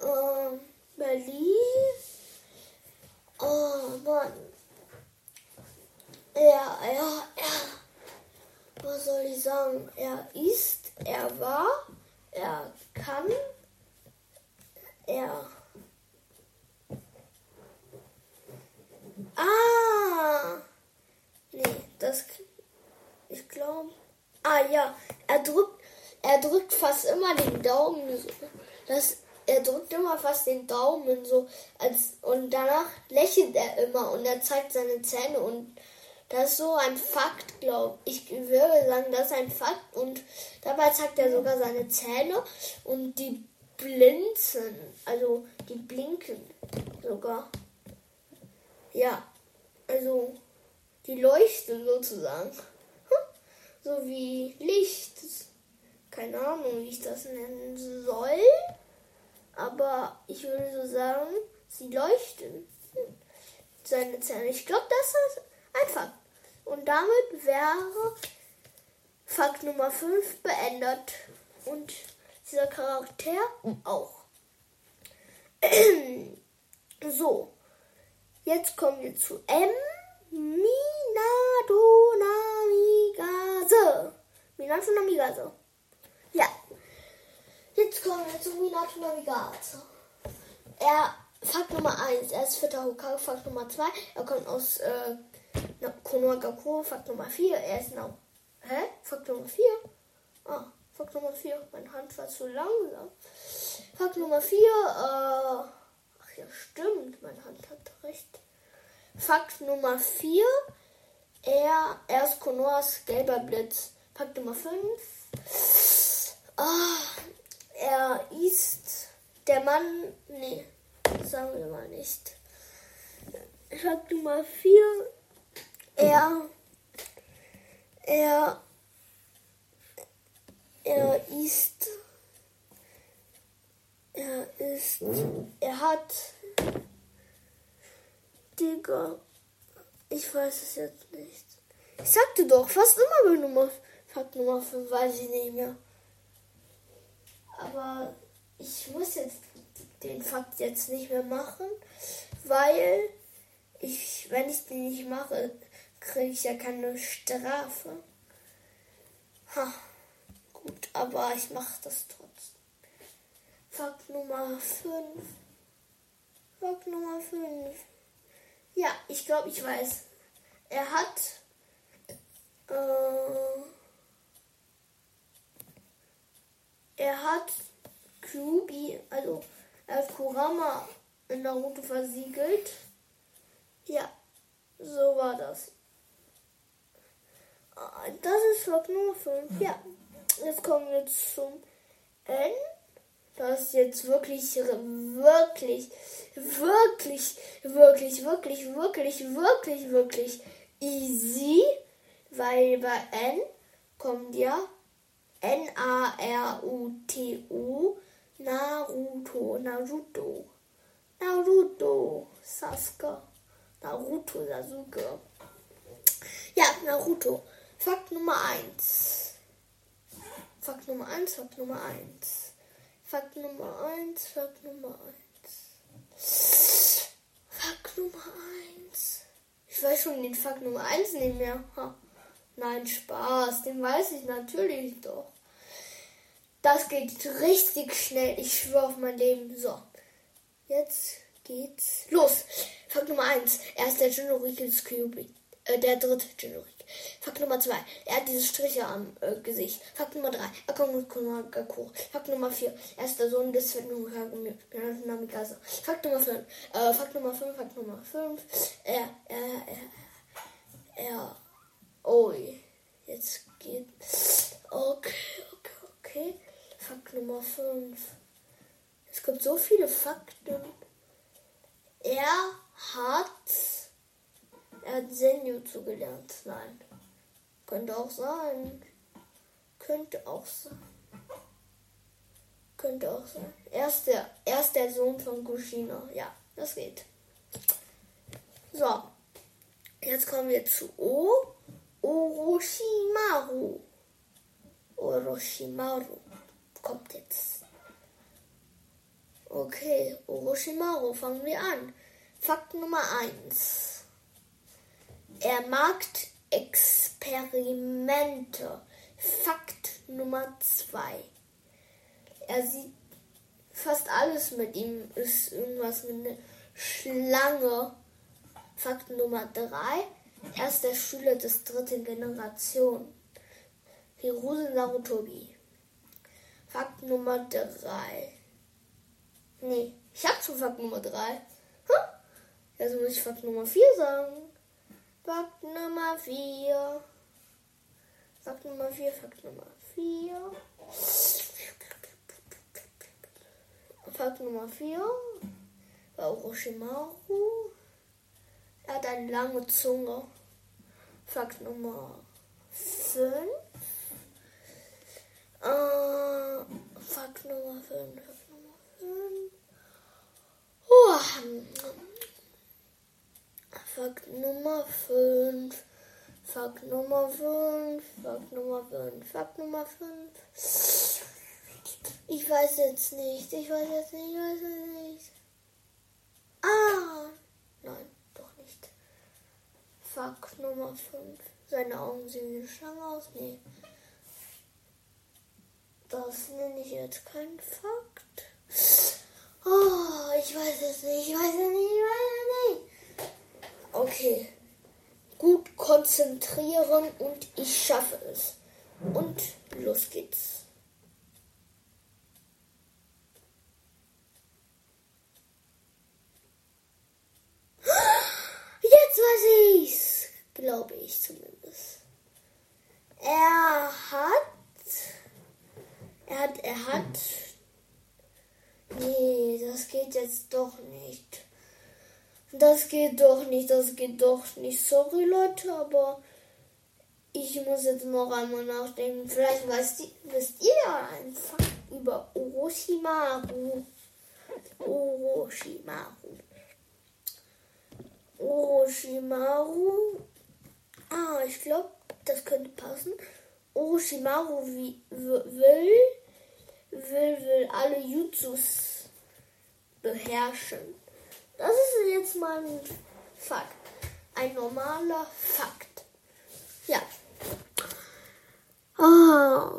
Ähm, Berlin. Oh Mann. Ja, ja, ja. Was soll ich sagen? Er ist, er war, er kann, er. Ah! Nee, das. Ich glaube. Ah ja, er drückt, er drückt fast immer den Daumen so. Das, er drückt immer fast den Daumen so. Als, und danach lächelt er immer und er zeigt seine Zähne und das ist so ein Fakt, glaube ich. Ich würde sagen, das ist ein Fakt und dabei zeigt er sogar seine Zähne und die blinzen, also die blinken sogar. Ja, also die leuchten sozusagen. So wie Licht. Keine Ahnung, wie ich das nennen soll. Aber ich würde so sagen, sie leuchten. Seine Zähne. Ich glaube, das ist ein Fakt. Und damit wäre Fakt Nummer 5 beendet. Und dieser Charakter auch. so, jetzt kommen wir zu M. Minato Namigase. Minato Namigase. Ja. Jetzt kommen wir zu Minato Namigase. Er, Fakt Nummer 1, er ist vierter Hokage. Fakt Nummer 2, er kommt aus äh, Konohagakure. Fakt Nummer 4, er ist noch. Hä? Fakt Nummer 4? Ah. Fakt Nummer 4. Meine Hand war zu langsam. Fakt Nummer 4. Äh, ach ja, stimmt. Meine Hand hat recht. Fakt Nummer 4. Er, er ist Konoas gelber Blitz. Fakt Nummer 5. Ah, er ist der Mann. Nee, sagen wir mal nicht. Fakt Nummer 4. Er. Er. Er ist. Er ist. Er hat. Digga. Ich weiß es jetzt nicht. Ich sagte doch, fast immer bei Nummer, Fakt Nummer 5, weiß ich nicht mehr. Aber ich muss jetzt den Fakt jetzt nicht mehr machen, weil ich, wenn ich den nicht mache, kriege ich ja keine Strafe. Ha, gut, aber ich mache das trotzdem. Fakt Nummer 5. Fakt Nummer 5. Ja, ich glaube, ich weiß. Er hat. Äh, er hat Kyubi, also er hat Kurama in Naruto versiegelt. Ja, so war das. Ah, das ist Fakt Nummer 5. Ja, jetzt kommen wir zum N. Das ist jetzt wirklich, wirklich, wirklich, wirklich, wirklich, wirklich, wirklich, wirklich easy, weil bei N kommt ja N-A-R-U-T-O, Naruto, Naruto, Naruto, Sasuke, Naruto, Sasuke. Ja, Naruto. Fakt Nummer 1. Fakt Nummer 1, Fakt Nummer 1. Fakt Nummer 1, Fakt Nummer 1. Fakt Nummer 1. Ich weiß schon den Fakt Nummer 1 nicht mehr. Ha. Nein, Spaß, den weiß ich natürlich doch. Das geht richtig schnell. Ich schwöre auf mein Leben. So, jetzt geht's los. Fakt Nummer 1. Er ist der des Kyubi. Äh, der dritte Jinorikel. Fakt Nummer 2. Er hat diese Striche am äh, Gesicht. Fakt Nummer 3. Er kommt mit Konagakure. Fakt Nummer 4. Er ist der Sohn des Namikaze. Fakt Nummer 5. Äh, Fakt Nummer 5. Fakt Nummer 5. Er, er, er, er. Oh, jetzt geht. Okay, okay, okay. Fakt Nummer 5. Es gibt so viele Fakten. Er hat er hat Senjutsu gelernt. Nein. Könnte auch sein. Könnte auch sein. Könnte auch sein. Er ist der, er ist der Sohn von Kushina. Ja, das geht. So. Jetzt kommen wir zu O. Orochimaru. Orochimaru. Kommt jetzt. Okay, Orochimaru, fangen wir an. Fakt Nummer 1. Er mag Experimente. Fakt Nummer zwei. Er sieht fast alles mit ihm ist irgendwas mit einer Schlange. Fakt Nummer drei. Er ist der Schüler des dritten Generation. Hiruse Narutobi. Fakt Nummer drei. Nee, ich hab schon Fakt Nummer drei. Hm? Jetzt muss ich Fakt Nummer vier sagen. Fakt Nummer 4. Fakt Nummer 4, Fakt Nummer 4. Fakt Nummer 4 war Orochimaru. Er hat eine lange Zunge. Fakt Nummer 5. Äh, Fakt Nummer 5. Fakt Nummer 5. Oh. Fakt Nummer 5. Fakt Nummer 5. Fakt Nummer 5. Fakt Nummer 5. Ich weiß jetzt nicht. Ich weiß jetzt nicht. Ich weiß jetzt nicht. Ah! Nein, doch nicht. Fakt Nummer 5. Seine Augen sehen wie Schlange aus. Nee. Das nenne ich jetzt kein Fakt. Oh, ich weiß es nicht. Ich weiß es nicht. Ich weiß es nicht. Okay. Gut konzentrieren und ich schaffe es. Und los geht's. Jetzt weiß ich's, glaube ich. zumindest. Er hat. Er hat. Er hat. Nee, das geht jetzt doch nicht. Das geht doch nicht, das geht doch nicht. Sorry Leute, aber ich muss jetzt noch einmal nachdenken. Vielleicht weißt, wisst ihr ja einfach über Orochimaru. Orochimaru. Orochimaru. Ah, ich glaube, das könnte passen. Orochimaru will, will, will alle Jutsus beherrschen. Das ist jetzt mal ein Fakt. Ein normaler Fakt. Ja. Ah,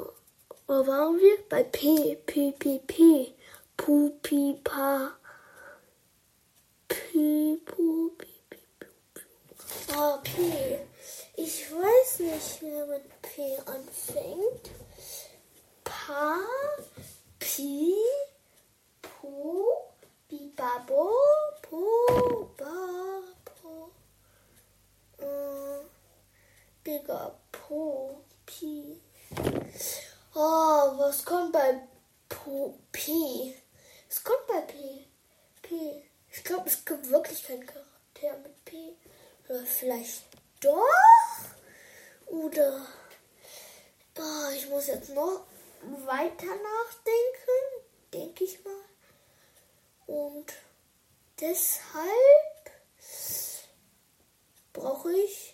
wo waren wir? Bei P, P, P, P. Pu, Pi, Pa. P, Pu, Pi, Pi, Pu, Ah, P. Ich weiß nicht, wer mit P anfängt. Pa, Pi, Pu, Bibabo, Po, Ba, Po. Äh, Digga, Po, Pi. Oh, was kommt bei Po, P? Es kommt bei P. P. Ich glaube, es gibt wirklich keinen Charakter mit P. Oder vielleicht doch? Oder. Oh, ich muss jetzt noch weiter nachdenken. Denke ich mal. Und deshalb brauche ich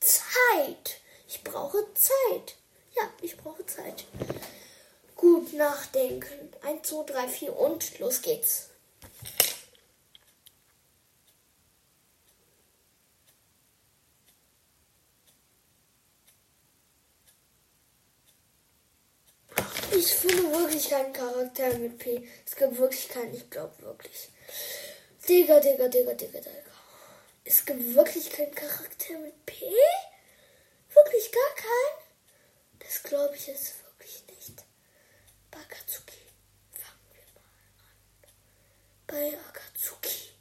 Zeit. Ich brauche Zeit. Ja, ich brauche Zeit. Gut nachdenken. 1, 2, 3, 4 und los geht's. Ich finde wirklich keinen Charakter mit P. Es gibt wirklich keinen, ich glaube wirklich. Digga, Digga, Digga, Digga, Digga. Es gibt wirklich keinen Charakter mit P? Wirklich gar keinen? Das glaube ich jetzt wirklich nicht. Bei Akatsuki fangen wir mal an. Bei Akatsuki.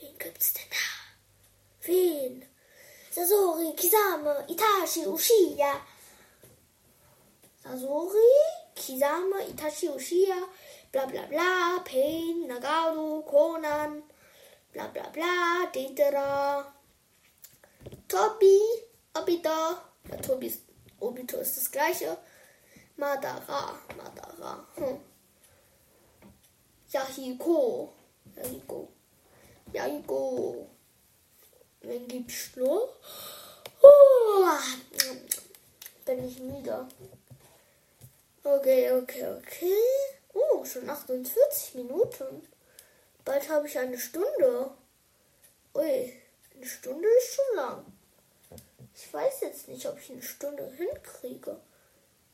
Wen gibt's denn da? Wen? Sasori, Kisame, Itachi, Uchiha. Sasori, Kisame, Itachi, Uchiha, bla bla bla, Pain, Nagaru, Conan, bla bla bla, Detera, Tobi, Obito, ja, Tobi ist, Obito ist das gleiche, Madara, Madara, hm. Yahiko, Yahiko, Yahiko, wen gibt's noch? Oh, bin ich müde. Okay, okay, okay. Oh, schon 48 Minuten. Bald habe ich eine Stunde. Ui, eine Stunde ist schon lang. Ich weiß jetzt nicht, ob ich eine Stunde hinkriege.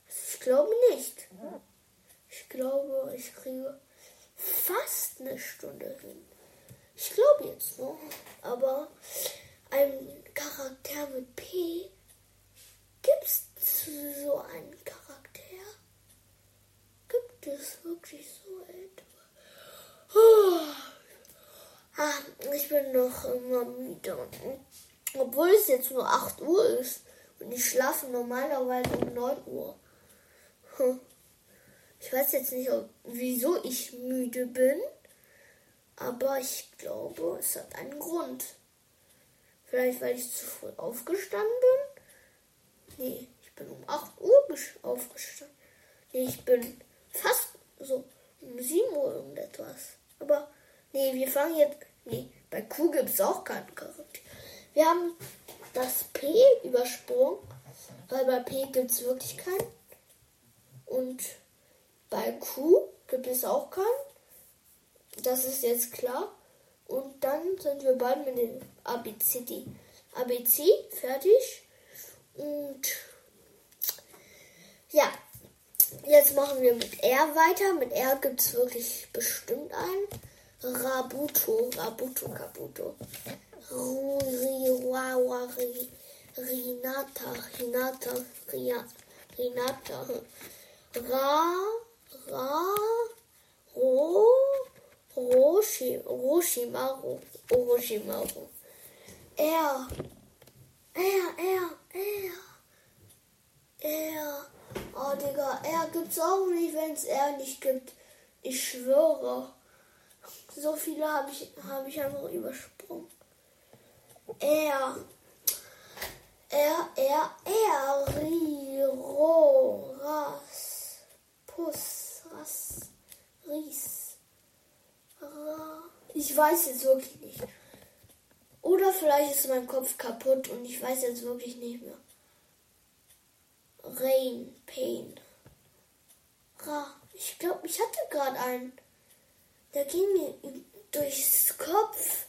Ich glaube nicht. Ich glaube, ich kriege fast eine Stunde hin. Ich glaube jetzt noch. Aber ein Charakter mit P gibt es so einen Charakter? Gibt es wirklich so etwas? Ah, ich bin noch immer müde. Obwohl es jetzt nur 8 Uhr ist. Und ich schlafe normalerweise um 9 Uhr. Hm. Ich weiß jetzt nicht, ob, wieso ich müde bin. Aber ich glaube, es hat einen Grund. Vielleicht, weil ich zu früh aufgestanden bin? Nee, ich bin um 8 Uhr aufgestanden. Nee, ich bin fast so um 7 Uhr irgendetwas. Aber nee, wir fangen jetzt. Nee, bei Q gibt es auch keinen Charakter. Wir haben das P übersprungen, weil bei P gibt es wirklich keinen. Und bei Q gibt es auch keinen. Das ist jetzt klar. Und dann sind wir bald mit dem ABCD. ABC fertig. Und ja, Jetzt machen wir mit R weiter. Mit R gibt es wirklich bestimmt einen. Rabuto, Rabuto, Kabuto. Ruriwawa, Rinata, Hinata, Rinata. Ra, Ra, Ro, Roshi, Roshimaru, Oroshimaru. R, Er, er, er. Er. Oh, Digga, er gibt's auch nicht, wenn es er nicht gibt. Ich schwöre. So viele habe ich, hab ich einfach übersprungen. Er. Er, er, er. Ri, ro, ras. Puss, ras. Ries. Ra. Ich weiß jetzt wirklich nicht. Oder vielleicht ist mein Kopf kaputt und ich weiß jetzt wirklich nicht mehr. Rain, Pain. Ra. Ich glaube, ich hatte gerade einen. Der ging mir durchs Kopf.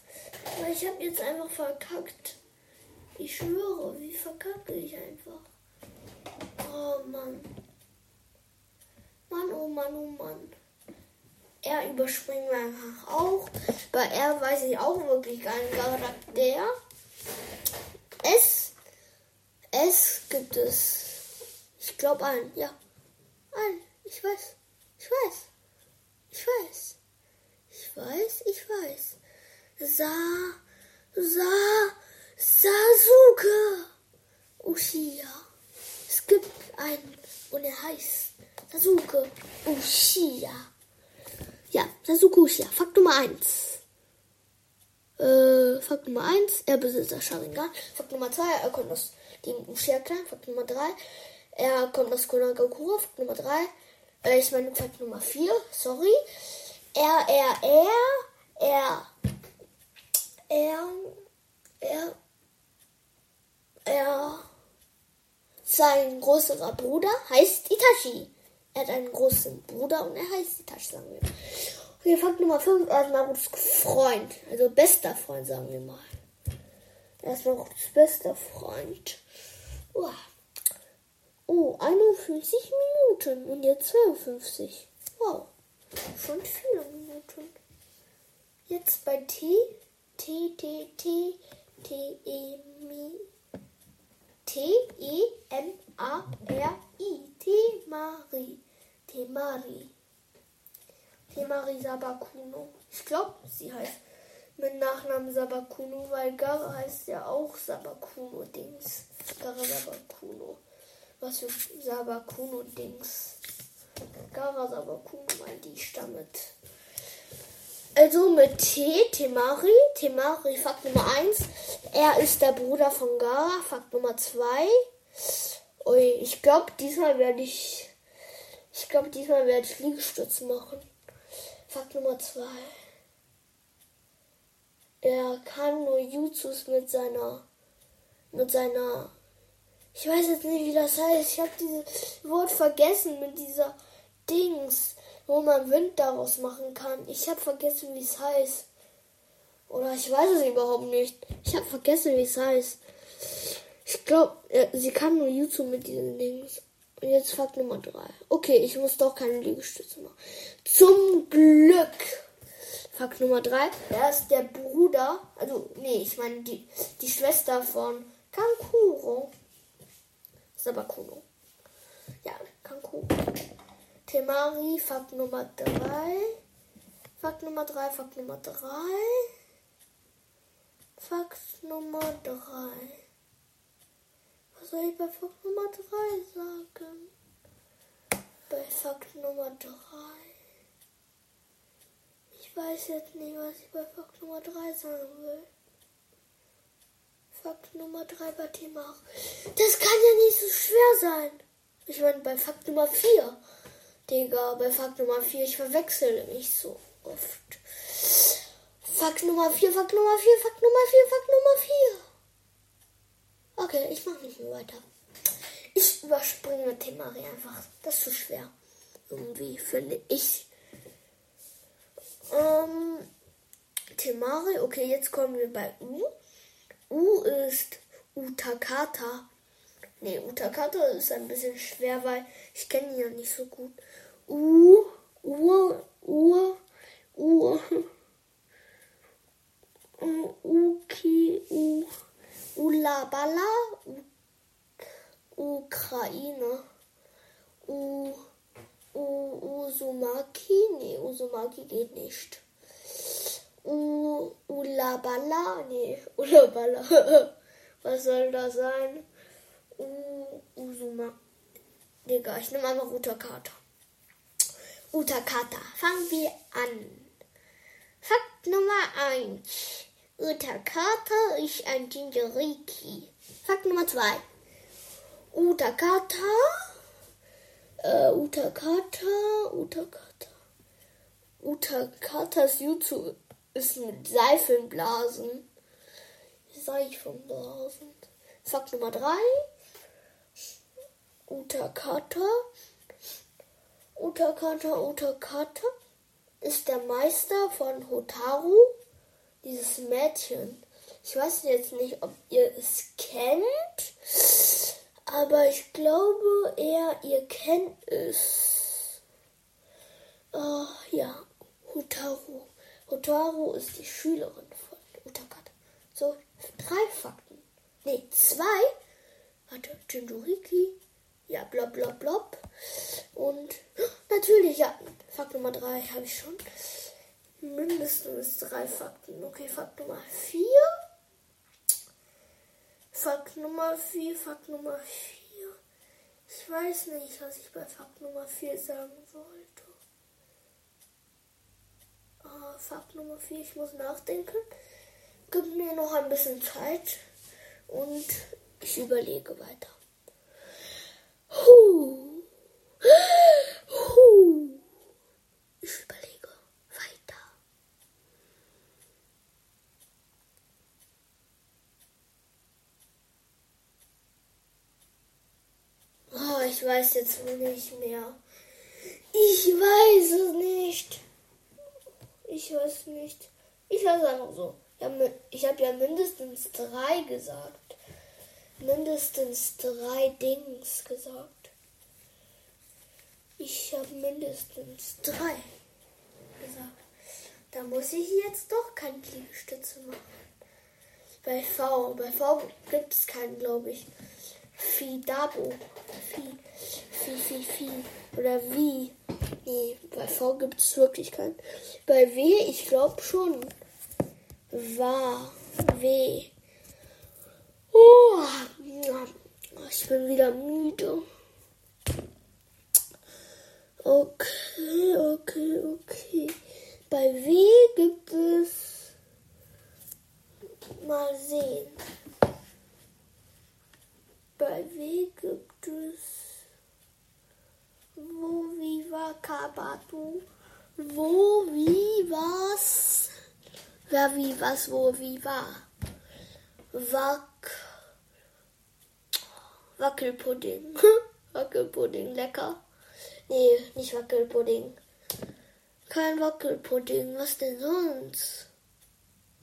Aber ich habe jetzt einfach verkackt. Ich schwöre, wie verkacke ich einfach. Oh Mann. Mann, oh Mann, oh Mann. Er überspringen wir einfach auch. Bei er weiß ich auch wirklich keinen Charakter. Es, es gibt es. Ich glaube einen, ja. Einen, ich weiß. Ich weiß. Ich weiß. Ich weiß, ich weiß. Sa, Sa, Sasuke Uchiha. Es gibt einen und er heißt Sasuke Uchiha. Ja, Sasuke Uchiha. Fakt Nummer 1. Äh, Fakt Nummer 1, er besitzt das Sharingan. Fakt Nummer 2, er kommt aus dem Uchiha-Clan. Fakt Nummer 3, er kommt aus Konagakura. Fakt Nummer 3, äh, ich meine Fakt Nummer 4, sorry. Er, er, er, er, er, er, er, sein größerer Bruder heißt Itachi. Er hat einen großen Bruder und er heißt Itachi, sagen wir. Okay, Fakt Nummer 5, er ist Narutos Freund. Also bester Freund, sagen wir mal. Er ist Narutos bester Freund. Uah. Oh, 51 Minuten und jetzt 52. Wow, schon viele Minuten. Jetzt bei T, T, T, T, T, E, Mi, T, E, M, A, R, I, Temari, Temari. Temari Sabakuno. Ich glaube, sie heißt mit Nachnamen Sabakuno, weil Gara heißt ja auch Sabakuno-Dings. Gara Sabakuno was für Sabakuno-Dings. Gara Sabakuno, weil die stammet. Also mit T, Temari. Temari, Fakt Nummer 1. Er ist der Bruder von Gara. Fakt Nummer 2. Ui, ich glaube, diesmal werde ich. Ich glaube, diesmal werde ich Liegestütz machen. Fakt Nummer 2. Er kann nur Jutsus mit seiner. mit seiner ich weiß jetzt nicht, wie das heißt. Ich habe dieses Wort vergessen mit dieser Dings, wo man Wind daraus machen kann. Ich habe vergessen, wie es heißt. Oder ich weiß es überhaupt nicht. Ich habe vergessen, wie es heißt. Ich glaube, sie kann nur YouTube mit diesen Dings. Und jetzt Fakt Nummer 3. Okay, ich muss doch keine Liegestütze machen. Zum Glück. Fakt Nummer 3. Er ist der Bruder, also, nee, ich meine die, die Schwester von Kankuro. Sabakuno. Ja, Kanku. Temari, Fakt Nummer 3. Fakt Nummer 3, Fakt Nummer 3. Fakt Nummer 3. Was soll ich bei Fakt Nummer 3 sagen? Bei Fakt Nummer 3. Ich weiß jetzt nicht, was ich bei Fakt Nummer 3 sagen will. Fakt Nummer 3 bei Thema. Das kann ja nicht so schwer sein. Ich meine, bei Fakt Nummer 4. Digga, bei Fakt Nummer 4, ich verwechsel mich so oft. Fakt Nummer 4, Fakt Nummer 4, Fakt Nummer 4, Fakt Nummer 4. Okay, ich mache nicht mehr weiter. Ich überspringe Temari einfach. Das ist zu schwer. Irgendwie finde ich. Ähm, Temari, okay, jetzt kommen wir bei U. U ist Utakata. Ne, Utakata ist ein bisschen schwer, weil ich kenne ihn ja nicht so gut. U, U, U, U, Uki, U, Ulabala, Ukraine, U, U, Uzumaki, nee, Uzumaki geht nicht. U Ulabala, nee, Ulabala. Was soll das sein? U Usuma. Digga, ich nehme einmal Utakata. Utakata. Fangen wir an. Fakt Nummer 1. Utakata ist ein Jinjariki. Fakt Nummer 2. Utakata. Äh, Utakata. Utakata. Utakatas Jutsu ist mit Seifenblasen. Seifenblasen. Fakt Nummer 3. Utakata. Utakata, Utakata ist der Meister von Hotaru, dieses Mädchen. Ich weiß jetzt nicht, ob ihr es kennt, aber ich glaube eher, ihr kennt es. Uh, ja, Hotaru. Hotaru ist die Schülerin von Utakata. So, drei Fakten. Ne, zwei. Warte, Jinjuriki. Ja, blob, blob, blob. Und natürlich, ja, Fakt Nummer drei habe ich schon. Mindestens drei Fakten. Okay, Fakt Nummer vier. Fakt Nummer vier, Fakt Nummer vier. Ich weiß nicht, was ich bei Fakt Nummer vier sagen sollte. Ah, Fakt Nummer vier, ich muss nachdenken. Gib mir noch ein bisschen Zeit und ich überlege weiter. Huh. Huh. Ich überlege weiter. Oh, ich weiß jetzt nicht mehr. Ich weiß es nicht. Ich weiß nicht. Ich weiß einfach so. Ich habe ja mindestens drei gesagt. Mindestens drei Dings gesagt. Ich habe mindestens drei gesagt. Da muss ich jetzt doch keine Liegestütze machen. Bei V. Bei V gibt es keinen, glaube ich. Fidabo. Fi. Fi, Fi, Fi. Oder wie. Nee, bei V gibt es wirklich keinen. Bei W, ich glaube schon. War. W. Oh, ich bin wieder müde. Okay, okay, okay. Bei W gibt es mal sehen. W gibt es wo, wie, war Kabatu? Wo, wie, was? Wer, wie, was, wo, wie, war? Wack. Wackelpudding. Wackelpudding, lecker. Nee, nicht Wackelpudding. Kein Wackelpudding. Was denn sonst?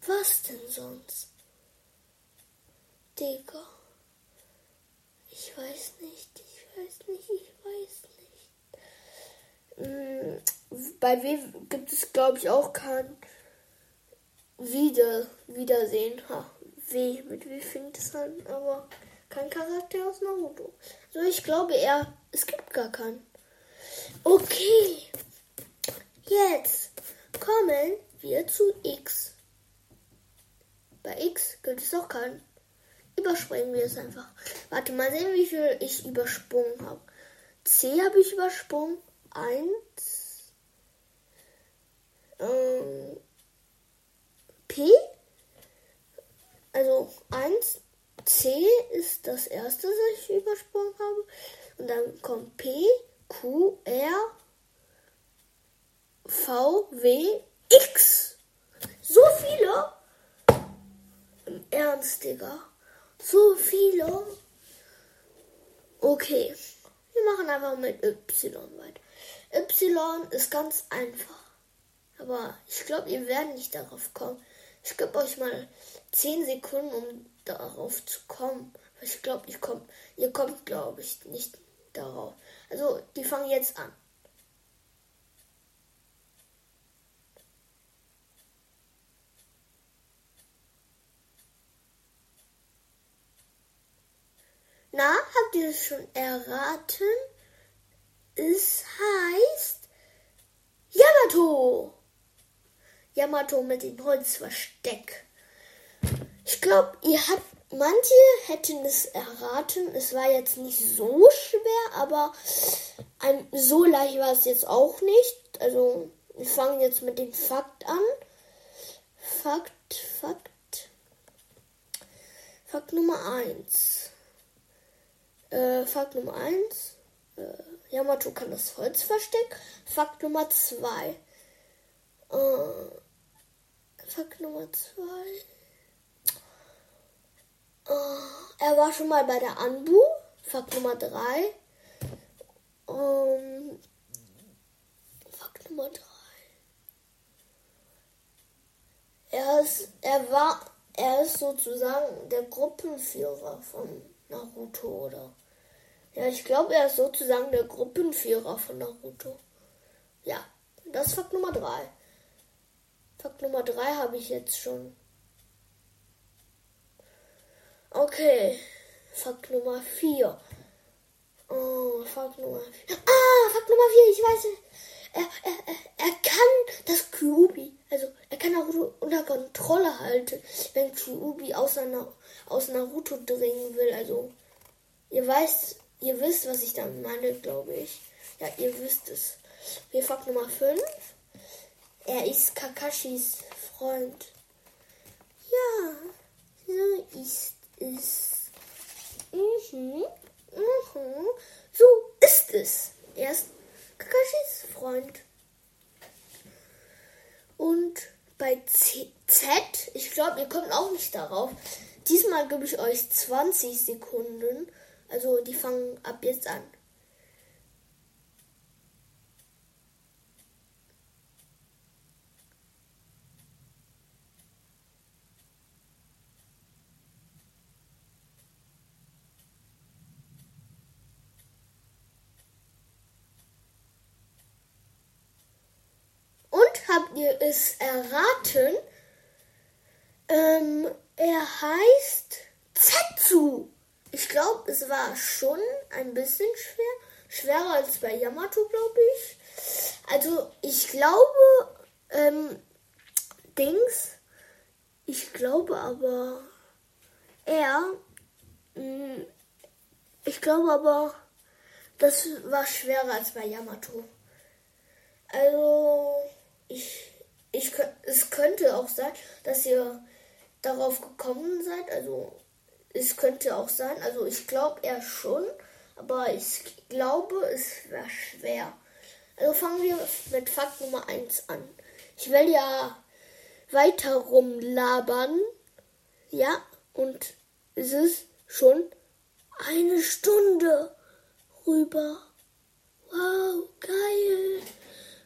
Was denn sonst? Digga. Ich weiß nicht, ich weiß nicht, ich weiß nicht. Hm, bei W gibt es, glaube ich, auch kein Wieder, Wiedersehen. Ha, W, mit W fängt es an, aber kein Charakter aus Naruto. So, ich glaube eher, es gibt gar keinen. Okay, jetzt kommen wir zu X. Bei X gibt es auch keinen. Überspringen wir es einfach. Warte mal sehen, wie viel ich übersprungen habe. C habe ich übersprungen. Eins. Ähm, P. Also eins. C ist das erste, das ich übersprungen habe. Und dann kommt P. Q, R, V, W, X. So viele? Im Ernst, Digga. So viele? Okay. Wir machen einfach mit Y weiter. Y ist ganz einfach. Aber ich glaube, ihr werdet nicht darauf kommen. Ich gebe euch mal 10 Sekunden, um darauf zu kommen. Ich glaube, ich komm, ihr kommt, glaube ich, nicht darauf. Also, die fangen jetzt an. Na, habt ihr es schon erraten? Es heißt Yamato. Yamato mit dem Holzversteck. Ich glaube, ihr habt manche hätten es erraten. Es war jetzt nicht so schwer, aber ein, so leicht war es jetzt auch nicht. Also wir fangen jetzt mit dem Fakt an. Fakt, Fakt. Fakt Nummer 1. Äh, Fakt Nummer 1. Äh, Yamato kann das Holz verstecken. Fakt Nummer 2. Äh, Fakt Nummer 2. Äh, er war schon mal bei der Anbu. Fakt Nummer 3. Ähm, Fakt Nummer 3. Er ist, er war, er ist sozusagen der Gruppenführer von Naruto, oder? Ja, ich glaube, er ist sozusagen der Gruppenführer von Naruto. Ja, das ist Fakt Nummer 3. Fakt Nummer 3 habe ich jetzt schon. Okay, Fakt Nummer 4. Oh, Fakt Nummer 4. Ah, Fakt Nummer 4, ich weiß es. Er, er, er, kann das Kyubi, also er kann Naruto unter Kontrolle halten, wenn Kyubi aus, aus Naruto dringen will. Also, ihr weißt, ihr wisst, was ich damit meine, glaube ich. Ja, ihr wisst es. Wir Fakt Nummer 5. Er ist Kakashis Freund. Ja, so ist es. Mhm, mhm. So ist es. Er ist Kakashis Freund. Und bei C Z, ich glaube, ihr kommt auch nicht darauf. Diesmal gebe ich euch 20 Sekunden. Also die fangen ab jetzt an. habt ihr es erraten? Ähm, er heißt Zetsu. Ich glaube, es war schon ein bisschen schwer. Schwerer als bei Yamato, glaube ich. Also, ich glaube, ähm, Dings. Ich glaube aber, er, mh, mm, ich glaube aber, das war schwerer als bei Yamato. Also, ich, ich, es könnte auch sein, dass ihr darauf gekommen seid. Also es könnte auch sein. Also ich glaube eher schon, aber ich glaube, es wäre schwer. Also fangen wir mit Fakt Nummer 1 an. Ich will ja weiter rumlabern. Ja, und es ist schon eine Stunde rüber. Wow, geil.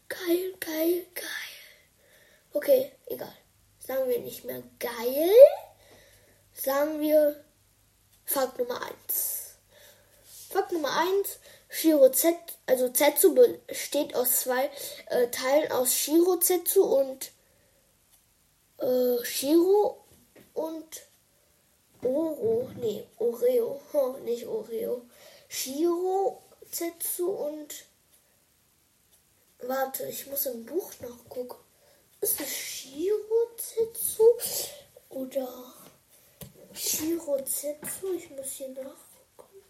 Geil, geil, geil. Okay, egal. Sagen wir nicht mehr geil. Sagen wir Fakt Nummer 1. Fakt Nummer 1. Shiro Z, also Zetsu besteht aus zwei äh, Teilen aus Shiro Zetsu und äh, Shiro und Oro. Nee, Oreo. Oh, nicht Oreo. Shiro Zetsu und Warte, ich muss im Buch nachgucken. Ist es Shirozetsu oder Shirozetsu? Ich muss hier nachgucken.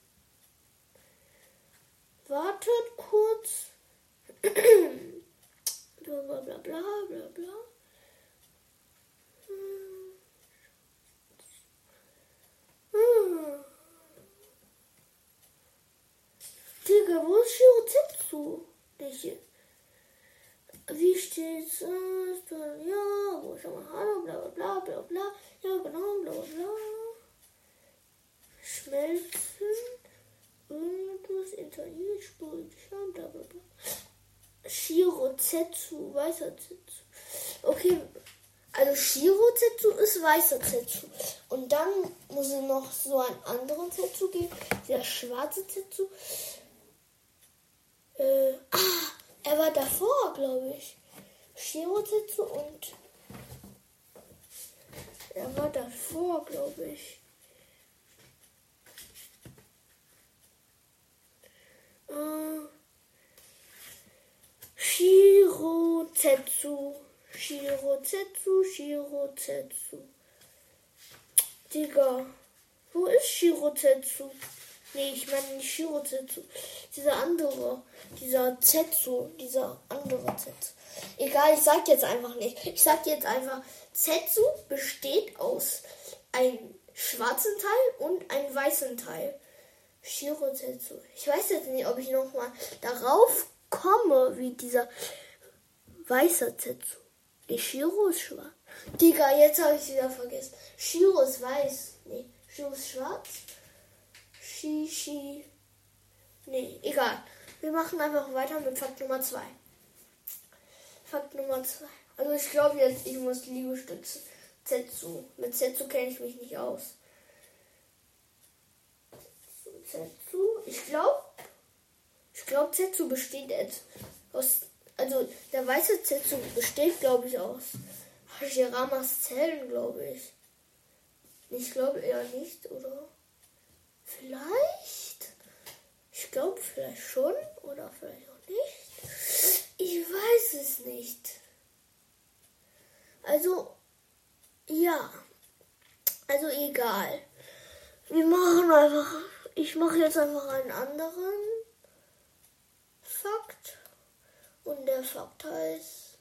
Wartet kurz. bla bla bla bla bla. Hm. Digga, wo ist Shirozetsu? Nicht wie steht's? Ja, wo schon mal Hallo, bla bla bla bla Ja, genau, bla bla. Schmelzen. Irgendwas Italienisch, Bullshit, bla bla bla. Shiro Zetsu, weißer Zetsu. Okay, also Shiro Zetsu ist weißer Zetsu. Und dann muss es noch so einen anderen Zetsu geben. Der schwarze Zetsu. Äh, ah, er war davor, glaube ich. Shirozetsu und er war davor, glaube ich. Äh, Shirozetsu. Shirozetsu, Shirozetsu. Digga. Wo ist Shirozetsu? Nee, ich meine nicht Shirozetsu. Dieser andere. Dieser Zetsu. Dieser andere Zetsu. Egal, ich sag jetzt einfach nicht. Ich sag jetzt einfach, Zetsu besteht aus einem schwarzen Teil und einem weißen Teil. Shirozetsu. Ich weiß jetzt nicht, ob ich nochmal darauf komme, wie dieser weiße Zetsu. Die Shiro ist schwarz. Digga, jetzt habe ich wieder vergessen. Shiro ist weiß. Nee, Shiro ist schwarz. Shishi. Nee, egal. Wir machen einfach weiter mit Fakt Nummer 2. Fakt Nummer 2. Also ich glaube jetzt, ich muss Liegestütze. Zetsu. Mit Zetsu kenne ich mich nicht aus. Zetsu. Ich glaube, ich glaube, Zetsu besteht jetzt aus. Also der weiße Zetsu besteht, glaube ich, aus Hashiramas Zellen, glaube ich. Ich glaube eher nicht, oder? Vielleicht? Ich glaube vielleicht schon oder vielleicht auch nicht. Ich weiß es nicht. Also, ja. Also egal. Wir machen einfach. Ich mache jetzt einfach einen anderen Fakt. Und der Fakt heißt.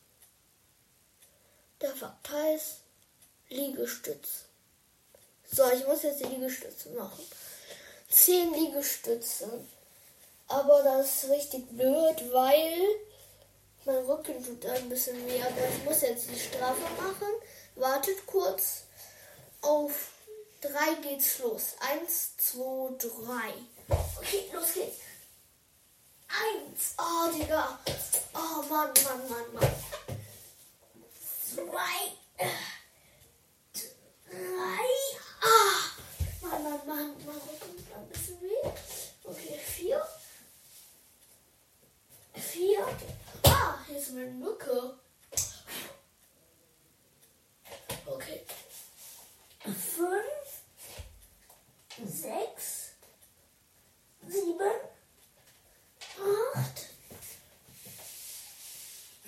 Der Fakt heißt Liegestütz. So, ich muss jetzt die Liegestütze machen. Zehn Liegestütze. Aber das ist richtig blöd, weil mein Rücken tut ein bisschen weh. Aber ich muss jetzt die Strafe machen. Wartet kurz. Auf drei geht's los. Eins, zwei, drei. Okay, los geht's. Eins. Oh, Digga. Oh, Mann, Mann, Mann, Mann. Zwei. Drei. Ah. Mann, Mann, Mann. Mein Rücken tut ein bisschen weh. Okay, vier. Vier. Ah, hier ist eine Mücke. Okay. Fünf, sechs, sieben, acht,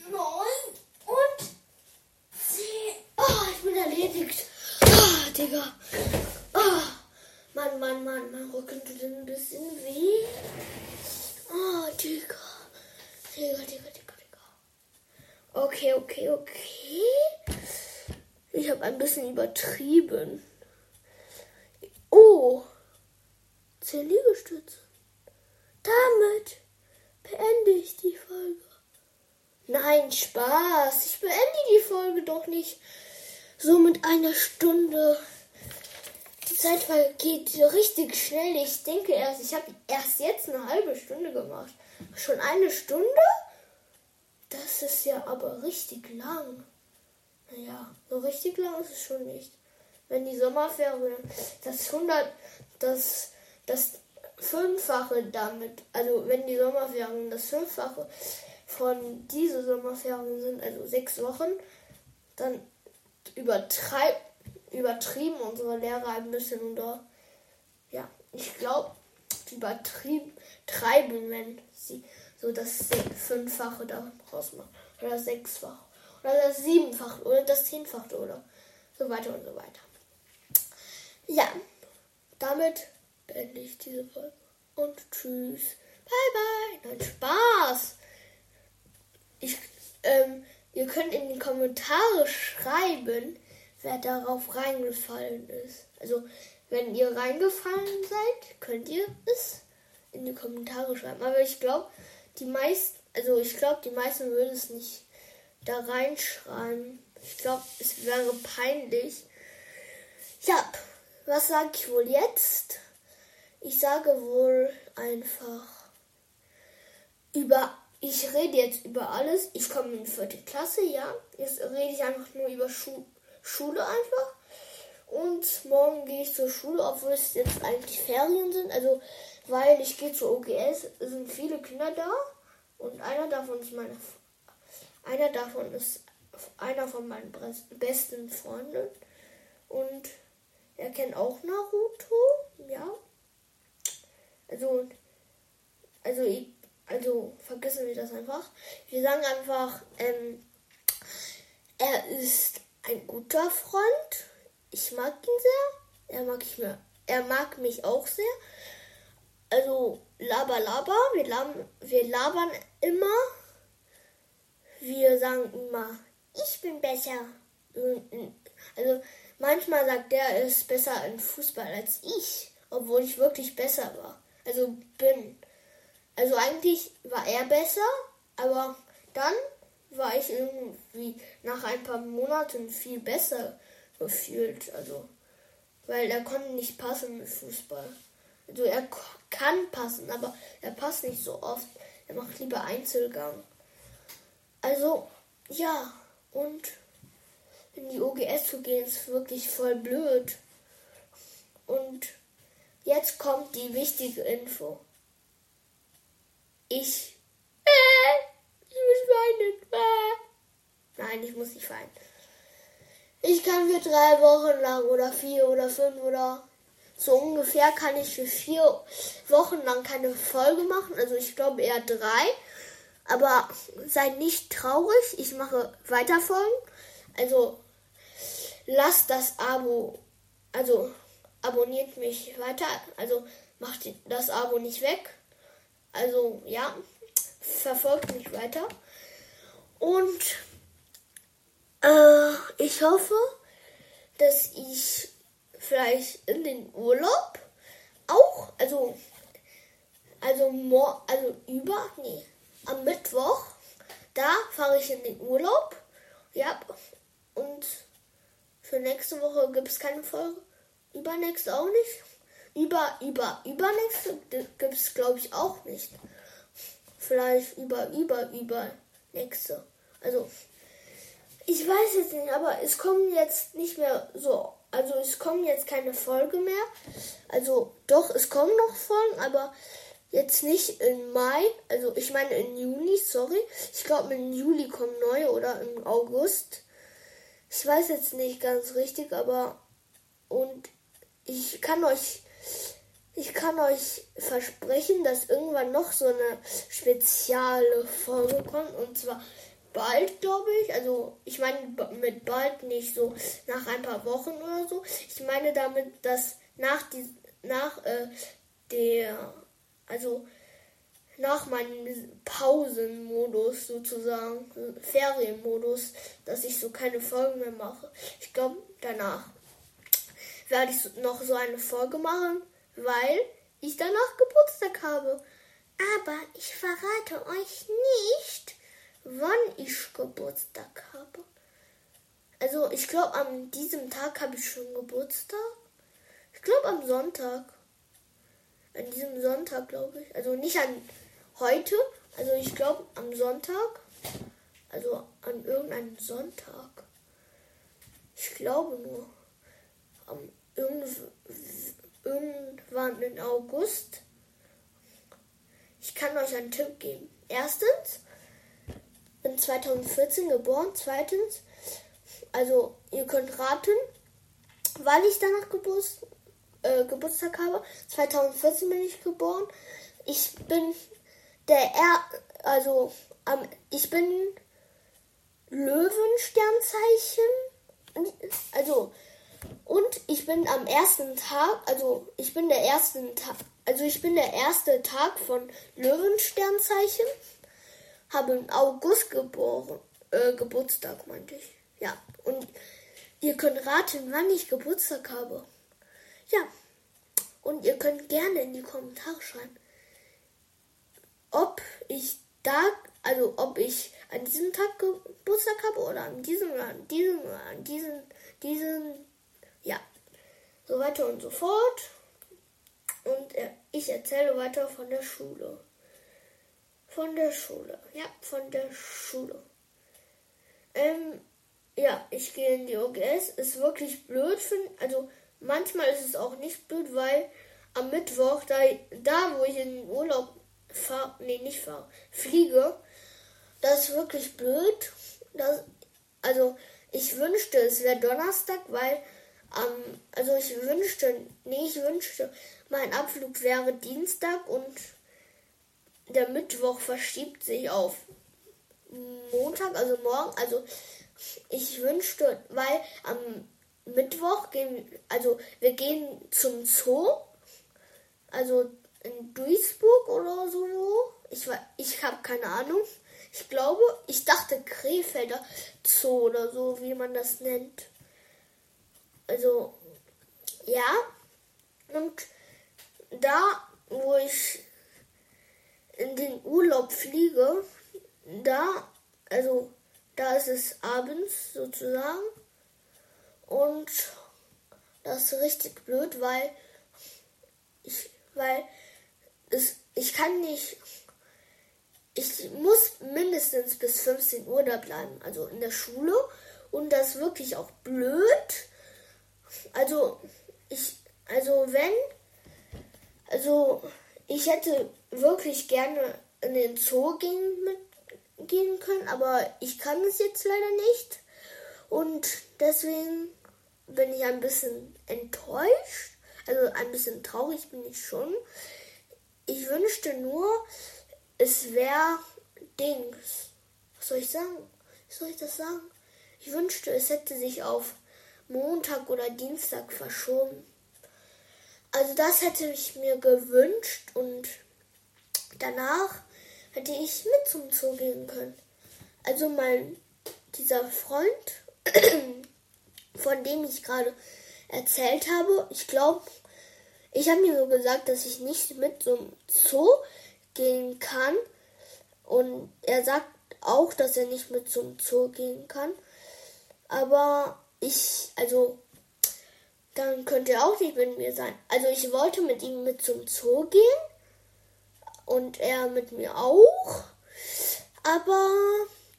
neun und zehn. Ah, ich bin erledigt. Ah, Digga. Ah, Mann, Mann, Mann, mein Rücken tut ein bisschen weh. Ah, Digga. Digga, Digga, Digga, Digga. Okay, okay, okay. Ich habe ein bisschen übertrieben. Oh, zehn Liegestütze. Damit beende ich die Folge. Nein, Spaß. Ich beende die Folge doch nicht so mit einer Stunde. Zeit vergeht richtig schnell. Ich denke erst, ich habe erst jetzt eine halbe Stunde gemacht. Schon eine Stunde? Das ist ja aber richtig lang. Naja, so richtig lang ist es schon nicht. Wenn die Sommerferien das 100, das, das Fünffache damit, also wenn die Sommerferien das Fünffache von diese Sommerferien sind, also sechs Wochen, dann übertreib, übertrieben unsere Lehrer ein bisschen und da, ja, ich glaube, die übertrieben treiben, wenn sie so das Fünffache daraus machen oder das Sechsfache oder das Siebenfache oder das Zehnfache oder so weiter und so weiter. Ja, damit beende ich diese Folge und tschüss. Bye bye. Nein, Spaß. Ich, ähm, ihr könnt in die Kommentare schreiben, wer darauf reingefallen ist. Also, wenn ihr reingefallen seid, könnt ihr es in die Kommentare schreiben. Aber ich glaube, die meisten, also ich glaube, die meisten würden es nicht da reinschreiben. Ich glaube, es wäre peinlich. Ja, was sage ich wohl jetzt? Ich sage wohl einfach über. Ich rede jetzt über alles. Ich komme in die vierte Klasse, ja. Jetzt rede ich einfach nur über Schu Schule einfach. Und morgen gehe ich zur Schule, obwohl es jetzt eigentlich Ferien sind. Also, weil ich gehe zur OGS, sind viele Kinder da. Und einer davon ist meine einer davon ist einer von meinen besten Freunden. Und er kennt auch Naruto. Ja. Also, also, also vergessen wir das einfach. Wir sagen einfach, ähm, er ist ein guter Freund. Ich mag ihn sehr. Er mag ich mir, er mag mich auch sehr. Also laber, laber, wir labern, wir labern immer. Wir sagen immer, ich bin besser. Also manchmal sagt er, er ist besser in Fußball als ich, obwohl ich wirklich besser war. Also bin. Also eigentlich war er besser, aber dann war ich irgendwie nach ein paar Monaten viel besser gefühlt. Also, weil er konnte nicht passen mit Fußball. Also er kann passen, aber er passt nicht so oft. Er macht lieber Einzelgang. Also, ja, und in die OGS zu gehen ist wirklich voll blöd. Und jetzt kommt die wichtige Info. Ich. Weinen. Nein, ich muss nicht weinen. Ich kann für drei Wochen lang oder vier oder fünf oder so ungefähr kann ich für vier Wochen lang keine Folge machen. Also ich glaube eher drei. Aber seid nicht traurig. Ich mache weiter Folgen. Also lasst das Abo. Also abonniert mich weiter. Also macht das Abo nicht weg. Also ja, verfolgt mich weiter. Und äh, ich hoffe, dass ich vielleicht in den Urlaub auch, also, also, mor also über, nee, am Mittwoch, da fahre ich in den Urlaub. Ja, und für nächste Woche gibt es keine Folge. Übernächste auch nicht. Über, über, übernächste gibt es, glaube ich, auch nicht. Vielleicht über, über, über nächste. Also, ich weiß jetzt nicht, aber es kommen jetzt nicht mehr so. Also, es kommen jetzt keine Folge mehr. Also, doch, es kommen noch Folgen, aber jetzt nicht im Mai. Also, ich meine im Juni, sorry. Ich glaube, im Juli kommen neue oder im August. Ich weiß jetzt nicht ganz richtig, aber. Und ich kann euch ich kann euch versprechen, dass irgendwann noch so eine spezielle Folge kommt. Und zwar bald, glaube ich. Also ich meine mit bald nicht so nach ein paar Wochen oder so. Ich meine damit, dass nach die nach äh, der also nach meinem Pausenmodus sozusagen, Ferienmodus, dass ich so keine Folgen mehr mache. Ich glaube, danach werde ich noch so eine Folge machen weil ich danach Geburtstag habe. Aber ich verrate euch nicht, wann ich Geburtstag habe. Also ich glaube, an diesem Tag habe ich schon Geburtstag. Ich glaube am Sonntag. An diesem Sonntag, glaube ich. Also nicht an heute. Also ich glaube am Sonntag. Also an irgendeinem Sonntag. Ich glaube nur. Am irgendwann im August. Ich kann euch einen Tipp geben. Erstens, bin 2014 geboren. Zweitens, also ihr könnt raten, weil ich danach Geburts äh, Geburtstag habe. 2014 bin ich geboren. Ich bin der er also ähm, ich bin Löwensternzeichen. Also und ich bin am ersten Tag, also ich bin der erste Tag, also ich bin der erste Tag von Löwensternzeichen. Habe im August geboren, äh, Geburtstag meinte ich. Ja. Und ihr könnt raten, wann ich Geburtstag habe. Ja. Und ihr könnt gerne in die Kommentare schreiben, ob ich da, also ob ich an diesem Tag Geburtstag habe oder an diesem oder an diesem oder an diesem, diesen ja, so weiter und so fort. Und ich erzähle weiter von der Schule. Von der Schule. Ja, von der Schule. Ähm, ja, ich gehe in die OGS. Ist wirklich blöd. Für, also manchmal ist es auch nicht blöd, weil am Mittwoch, da, da wo ich in den Urlaub fahre, nee, nicht fahre, fliege, das ist wirklich blöd. Das, also ich wünschte, es wäre Donnerstag, weil ähm, also ich wünschte, nee, ich wünschte, mein Abflug wäre Dienstag und der Mittwoch verschiebt sich auf Montag, also morgen. Also ich wünschte, weil am Mittwoch gehen, also wir gehen zum Zoo, also in Duisburg oder so. Ich, ich habe keine Ahnung. Ich glaube, ich dachte Krefelder Zoo oder so, wie man das nennt. Also, ja. Und da, wo ich in den Urlaub fliege, da, also da ist es abends sozusagen. Und das ist richtig blöd, weil ich, weil es, ich kann nicht, ich muss mindestens bis 15 Uhr da bleiben, also in der Schule. Und das ist wirklich auch blöd. Also, ich, also wenn, also ich hätte wirklich gerne in den Zoo gehen, mit, gehen können, aber ich kann es jetzt leider nicht. Und deswegen bin ich ein bisschen enttäuscht. Also ein bisschen traurig bin ich schon. Ich wünschte nur, es wäre Dings. Was soll ich sagen? Wie soll ich das sagen? Ich wünschte, es hätte sich auf Montag oder Dienstag verschoben. Also das hätte ich mir gewünscht und danach hätte ich mit zum Zoo gehen können. Also mein dieser Freund, von dem ich gerade erzählt habe, ich glaube, ich habe mir so gesagt, dass ich nicht mit zum Zoo gehen kann. Und er sagt auch, dass er nicht mit zum Zoo gehen kann. Aber ich, also, dann könnte er auch nicht mit mir sein. Also ich wollte mit ihm mit zum Zoo gehen. Und er mit mir auch. Aber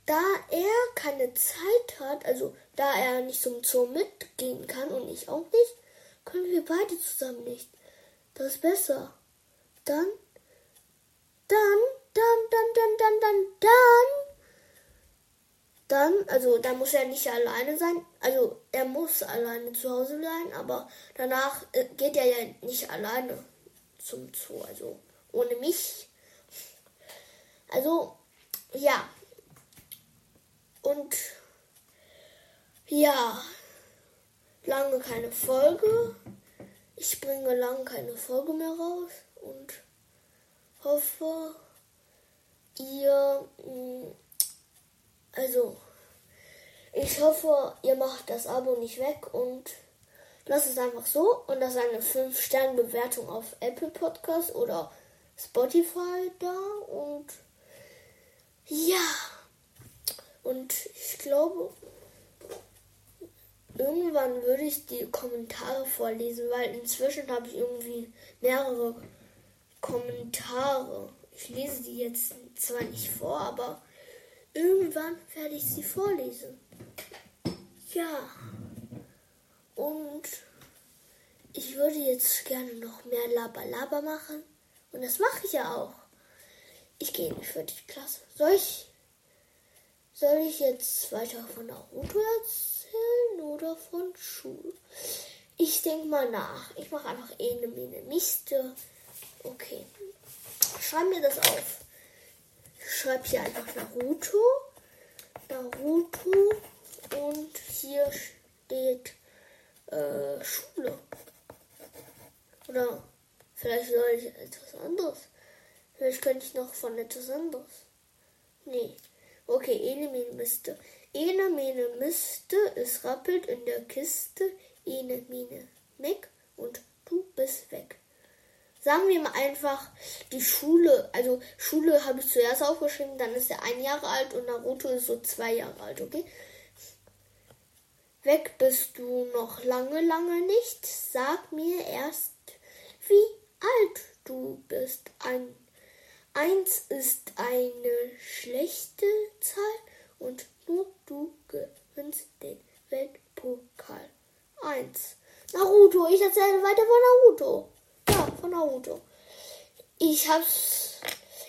da er keine Zeit hat, also da er nicht zum Zoo mitgehen kann und ich auch nicht, können wir beide zusammen nicht. Das ist besser. Dann, dann, dann, dann, dann, dann, dann, dann. Dann, also da muss er nicht alleine sein. Also er muss alleine zu Hause sein, aber danach äh, geht er ja nicht alleine zum Zoo, also ohne mich. Also, ja, und ja, lange keine Folge. Ich bringe lange keine Folge mehr raus und hoffe, ihr, mm, also, ich hoffe, ihr macht das Abo nicht weg und lasst es einfach so und lasst eine 5-Sterne-Bewertung auf Apple Podcast oder Spotify da und ja. Und ich glaube, irgendwann würde ich die Kommentare vorlesen, weil inzwischen habe ich irgendwie mehrere Kommentare. Ich lese die jetzt zwar nicht vor, aber irgendwann werde ich sie vorlesen. Ja. Und ich würde jetzt gerne noch mehr Laber-Laber machen. Und das mache ich ja auch. Ich gehe in die vierte Klasse. Soll ich soll ich jetzt weiter von Naruto erzählen oder von Schule? Ich denke mal nach. Ich mache einfach eine Mine Miste. Okay. Schreib mir das auf. Ich schreibe hier einfach Naruto. Naruto. Und hier steht äh, Schule. Oder vielleicht soll ich etwas anderes. Vielleicht könnte ich noch von etwas anderes. Nee. Okay, ene mene miste. Ene mene miste, es rappelt in der Kiste. Ene mene mick und du bist weg. Sagen wir mal einfach die Schule. Also Schule habe ich zuerst aufgeschrieben, dann ist er ein Jahre alt und Naruto ist so zwei Jahre alt, okay? Weg bist du noch lange, lange nicht. Sag mir erst, wie alt du bist. Ein Eins ist eine schlechte Zahl und nur du gewinnst den Weltpokal. Eins. Naruto, ich erzähle weiter von Naruto. Ja, von Naruto. Ich hab's.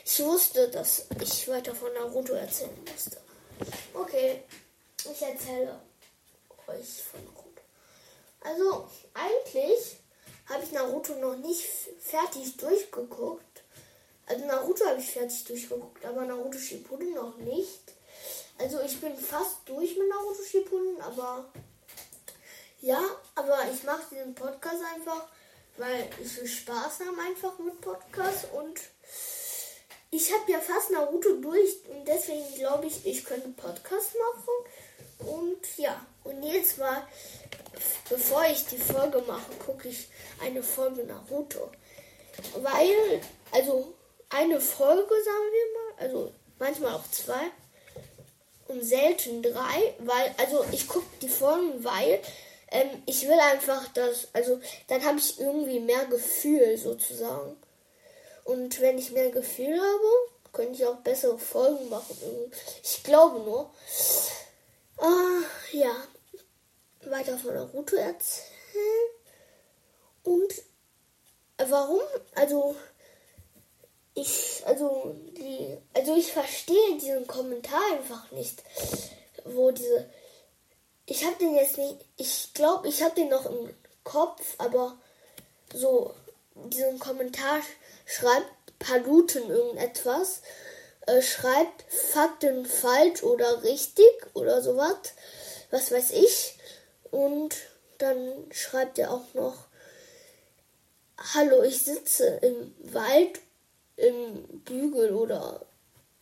Ich wusste, dass ich weiter von Naruto erzählen musste. Okay, ich erzähle euch von Naruto. Also, eigentlich habe ich Naruto noch nicht fertig durchgeguckt. Also Naruto habe ich fertig durchgeguckt, aber Naruto Shippuden noch nicht. Also ich bin fast durch mit Naruto Shippuden, aber Ja, aber ich mache diesen Podcast einfach, weil ich will Spaß haben einfach mit Podcast und ich habe ja fast Naruto durch und deswegen glaube ich, ich könnte Podcast machen. Und ja, und jetzt mal, bevor ich die Folge mache, gucke ich eine Folge Naruto. Weil, also eine Folge, sagen wir mal, also manchmal auch zwei und selten drei, weil, also ich gucke die Folgen, weil ähm, ich will einfach das, also dann habe ich irgendwie mehr Gefühl sozusagen. Und wenn ich mehr Gefühl habe, könnte ich auch bessere Folgen machen. Ich glaube nur. Äh, ja. Weiter von Naruto erzählen. Und warum? Also ich, also die, also ich verstehe diesen Kommentar einfach nicht, wo diese, ich habe den jetzt nicht, ich glaube, ich habe den noch im Kopf, aber so diesen Kommentar schreibt Paluten irgendetwas, äh, schreibt Fakten falsch oder richtig oder sowas, was weiß ich. Und dann schreibt er auch noch, Hallo, ich sitze im Wald, im Bügel oder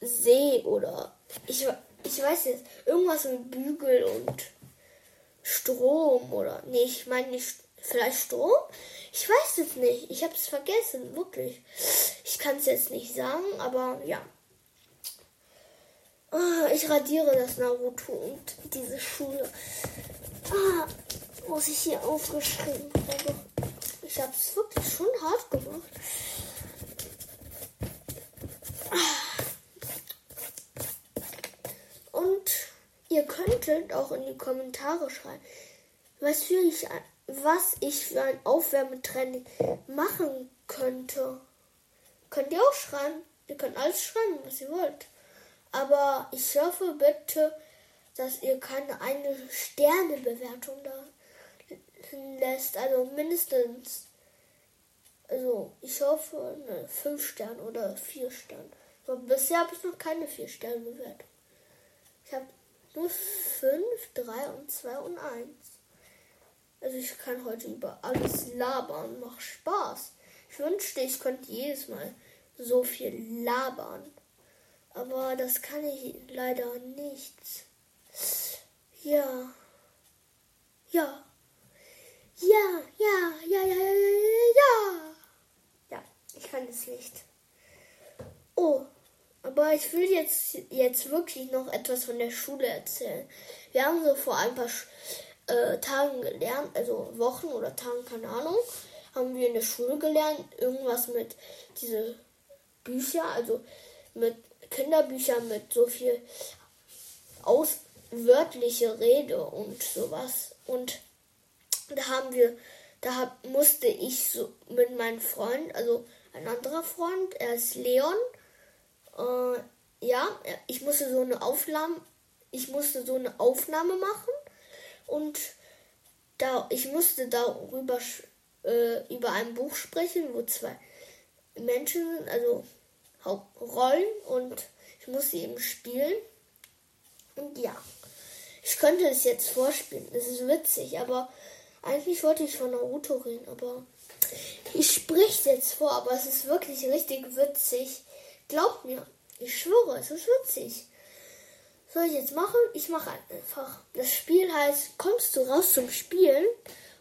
See oder ich, ich weiß jetzt, irgendwas mit Bügel und Strom oder, nee, ich meine nicht Vielleicht Strom? Ich weiß es nicht. Ich habe es vergessen, wirklich. Ich kann es jetzt nicht sagen, aber ja. Ah, ich radiere das Naruto und diese Schule. Ah, muss ich hier aufgeschrieben haben. Ich habe es wirklich schon hart gemacht. Ah. Und ihr könntet auch in die Kommentare schreiben, was für ich was ich für ein Aufwärmetraining machen könnte. Könnt ihr auch schreiben. Ihr könnt alles schreiben, was ihr wollt. Aber ich hoffe bitte, dass ihr keine eine Sternebewertung da lässt. Also mindestens. Also ich hoffe eine 5 Sterne oder 4 Sterne. Aber bisher habe ich noch keine 4 Sterne Bewertung. Ich habe nur 5, 3 und 2 und 1. Also ich kann heute über alles labern. Macht Spaß. Ich wünschte, ich könnte jedes Mal so viel labern. Aber das kann ich leider nicht. Ja. Ja. Ja, ja, ja, ja, ja, ja, ja. Ich kann es nicht. Oh, aber ich will jetzt, jetzt wirklich noch etwas von der Schule erzählen. Wir haben so vor ein paar äh, Tagen gelernt, also Wochen oder Tagen, keine Ahnung, haben wir in der Schule gelernt, irgendwas mit diese Bücher, also mit Kinderbüchern mit so viel auswörtliche Rede und sowas. Und da haben wir, da hab, musste ich so mit meinem Freund, also ein anderer Freund, er ist Leon, äh, ja, ich musste so eine Aufnahme, ich musste so eine Aufnahme machen und da ich musste darüber äh, über ein Buch sprechen, wo zwei Menschen sind, also Hauptrollen und ich muss sie eben spielen. Und ja, ich könnte es jetzt vorspielen. Es ist witzig, aber eigentlich wollte ich von Naruto reden, aber ich spreche jetzt vor, aber es ist wirklich richtig witzig. Glaubt mir, ich schwöre, es ist witzig soll ich jetzt machen? Ich mache einfach. Das Spiel heißt, kommst du raus zum Spielen?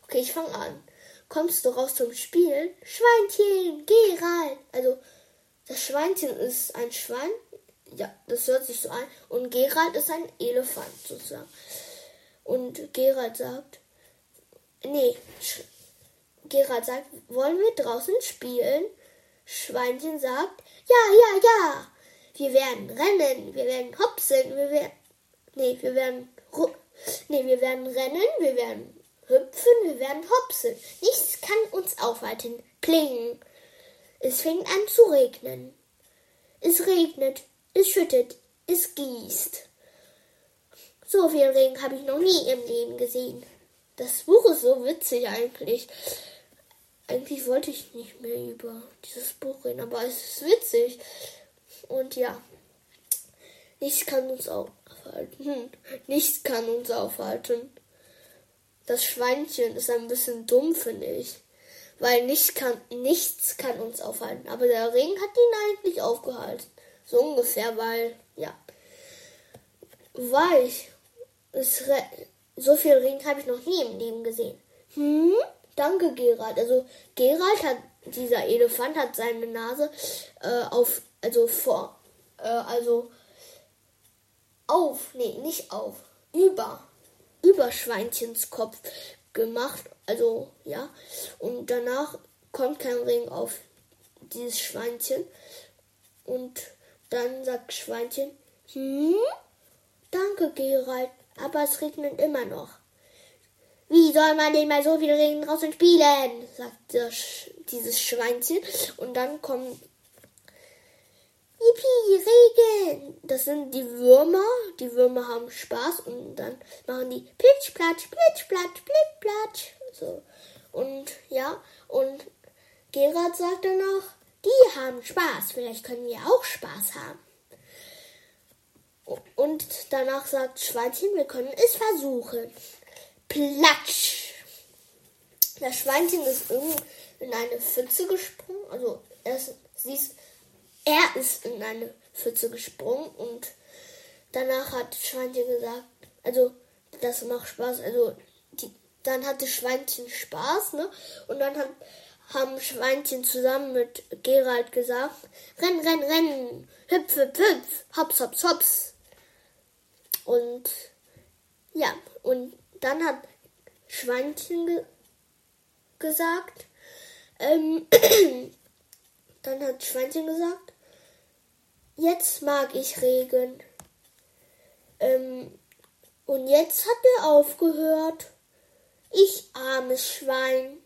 Okay, ich fange an. Kommst du raus zum Spielen? Schweinchen, geh rein. Also, das Schweinchen ist ein Schwein. Ja, das hört sich so an. Und Gerald ist ein Elefant sozusagen. Und Gerald sagt, nee, Sch Gerald sagt, wollen wir draußen spielen? Schweinchen sagt, ja, ja, ja. Wir werden rennen, wir werden hopsen, wir werden. Nee, wir werden. Nee, wir werden rennen, wir werden hüpfen, wir werden hopsen. Nichts kann uns aufhalten. Klingen. Es fängt an zu regnen. Es regnet, es schüttet, es gießt. So viel Regen habe ich noch nie im Leben gesehen. Das Buch ist so witzig eigentlich. Eigentlich wollte ich nicht mehr über dieses Buch reden, aber es ist witzig. Und ja, nichts kann uns aufhalten. Hm, nichts kann uns aufhalten. das Schweinchen ist ein bisschen dumm, finde ich. Weil nicht kann, nichts kann uns aufhalten. Aber der Regen hat ihn eigentlich aufgehalten. So ungefähr, weil, ja. Weich. Es, so viel Regen habe ich noch nie im Leben gesehen. Hm? Danke, Gerald. Also, Gerald hat, dieser Elefant hat seine Nase äh, auf, also vor, äh, also auf, nee, nicht auf, über, über Schweinchens Kopf gemacht. Also, ja. Und danach kommt kein Regen auf dieses Schweinchen. Und dann sagt Schweinchen, hm? Danke, Gerald, aber es regnet immer noch. Wie soll man denn mal so viel Regen draußen spielen? sagt Sch dieses Schweinchen. Und dann kommen Yippie, Regen! Das sind die Würmer. Die Würmer haben Spaß und dann machen die Plitsch, Platsch, Plitsch, Platsch, Plitsch, Platsch. So. Und ja, und Gerard sagt dann noch, die haben Spaß. Vielleicht können wir auch Spaß haben. Und danach sagt Schweinchen, wir können es versuchen. Platsch! Das Schweinchen ist in eine Pfütze gesprungen. Also, es, sie ist er ist in eine Pfütze gesprungen und danach hat Schweinchen gesagt, also das macht Spaß, also die, dann hatte Schweinchen Spaß, ne? Und dann hat, haben Schweinchen zusammen mit Gerald gesagt, renn, renn, renn, hüpf, hüpf, hüpf, hops, hops, hops. Und ja, und dann hat Schweinchen ge gesagt, ähm, dann hat Schweinchen gesagt, Jetzt mag ich Regen. Ähm, und jetzt hat er aufgehört. Ich armes Schwein.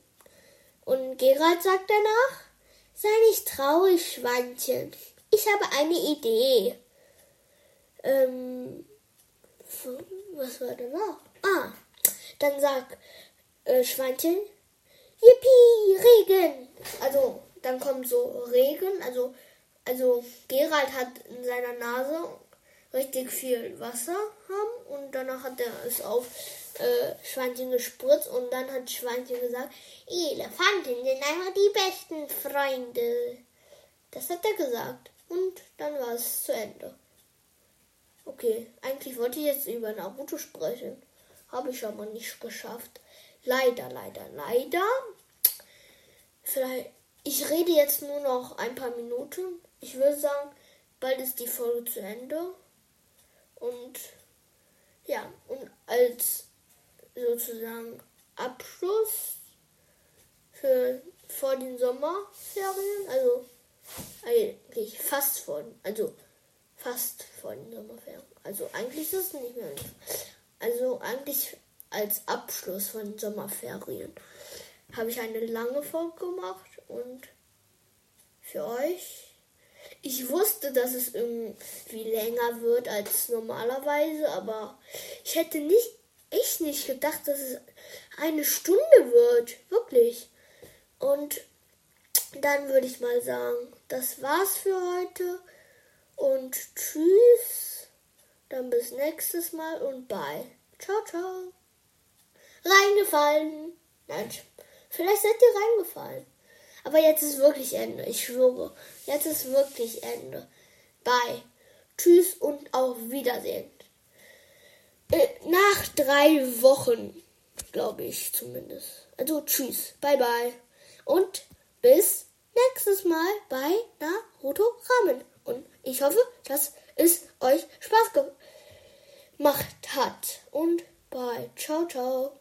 Und Gerald sagt danach, sei nicht traurig, Schweinchen. Ich habe eine Idee. Ähm, was war denn noch? Ah, dann sagt äh, Schweinchen, Yippie, Regen. Also, dann kommt so Regen, also also Gerald hat in seiner Nase richtig viel Wasser haben und danach hat er es auf äh, Schweinchen gespritzt und dann hat Schweinchen gesagt, Elefanten sind einfach die besten Freunde. Das hat er gesagt und dann war es zu Ende. Okay, eigentlich wollte ich jetzt über Naruto sprechen. Habe ich aber nicht geschafft. Leider, leider, leider. Vielleicht, ich rede jetzt nur noch ein paar Minuten ich würde sagen, bald ist die Folge zu Ende. Und ja, und als sozusagen Abschluss für vor den Sommerferien, also eigentlich fast vor, also fast vor den Sommerferien. Also eigentlich ist es nicht mehr. Also eigentlich als Abschluss von den Sommerferien habe ich eine lange Folge gemacht und für euch ich wusste, dass es irgendwie länger wird als normalerweise, aber ich hätte nicht, ich nicht gedacht, dass es eine Stunde wird. Wirklich. Und dann würde ich mal sagen, das war's für heute. Und tschüss. Dann bis nächstes Mal und bye. Ciao, ciao. Reingefallen. Nein, vielleicht seid ihr reingefallen. Aber jetzt ist wirklich Ende, ich schwöre. Jetzt ist wirklich Ende. Bye. Tschüss und auf Wiedersehen. Äh, nach drei Wochen, glaube ich zumindest. Also tschüss. Bye bye. Und bis nächstes Mal bei Naruto Ramen. Und ich hoffe, dass es euch Spaß gemacht hat. Und bye. Ciao, ciao.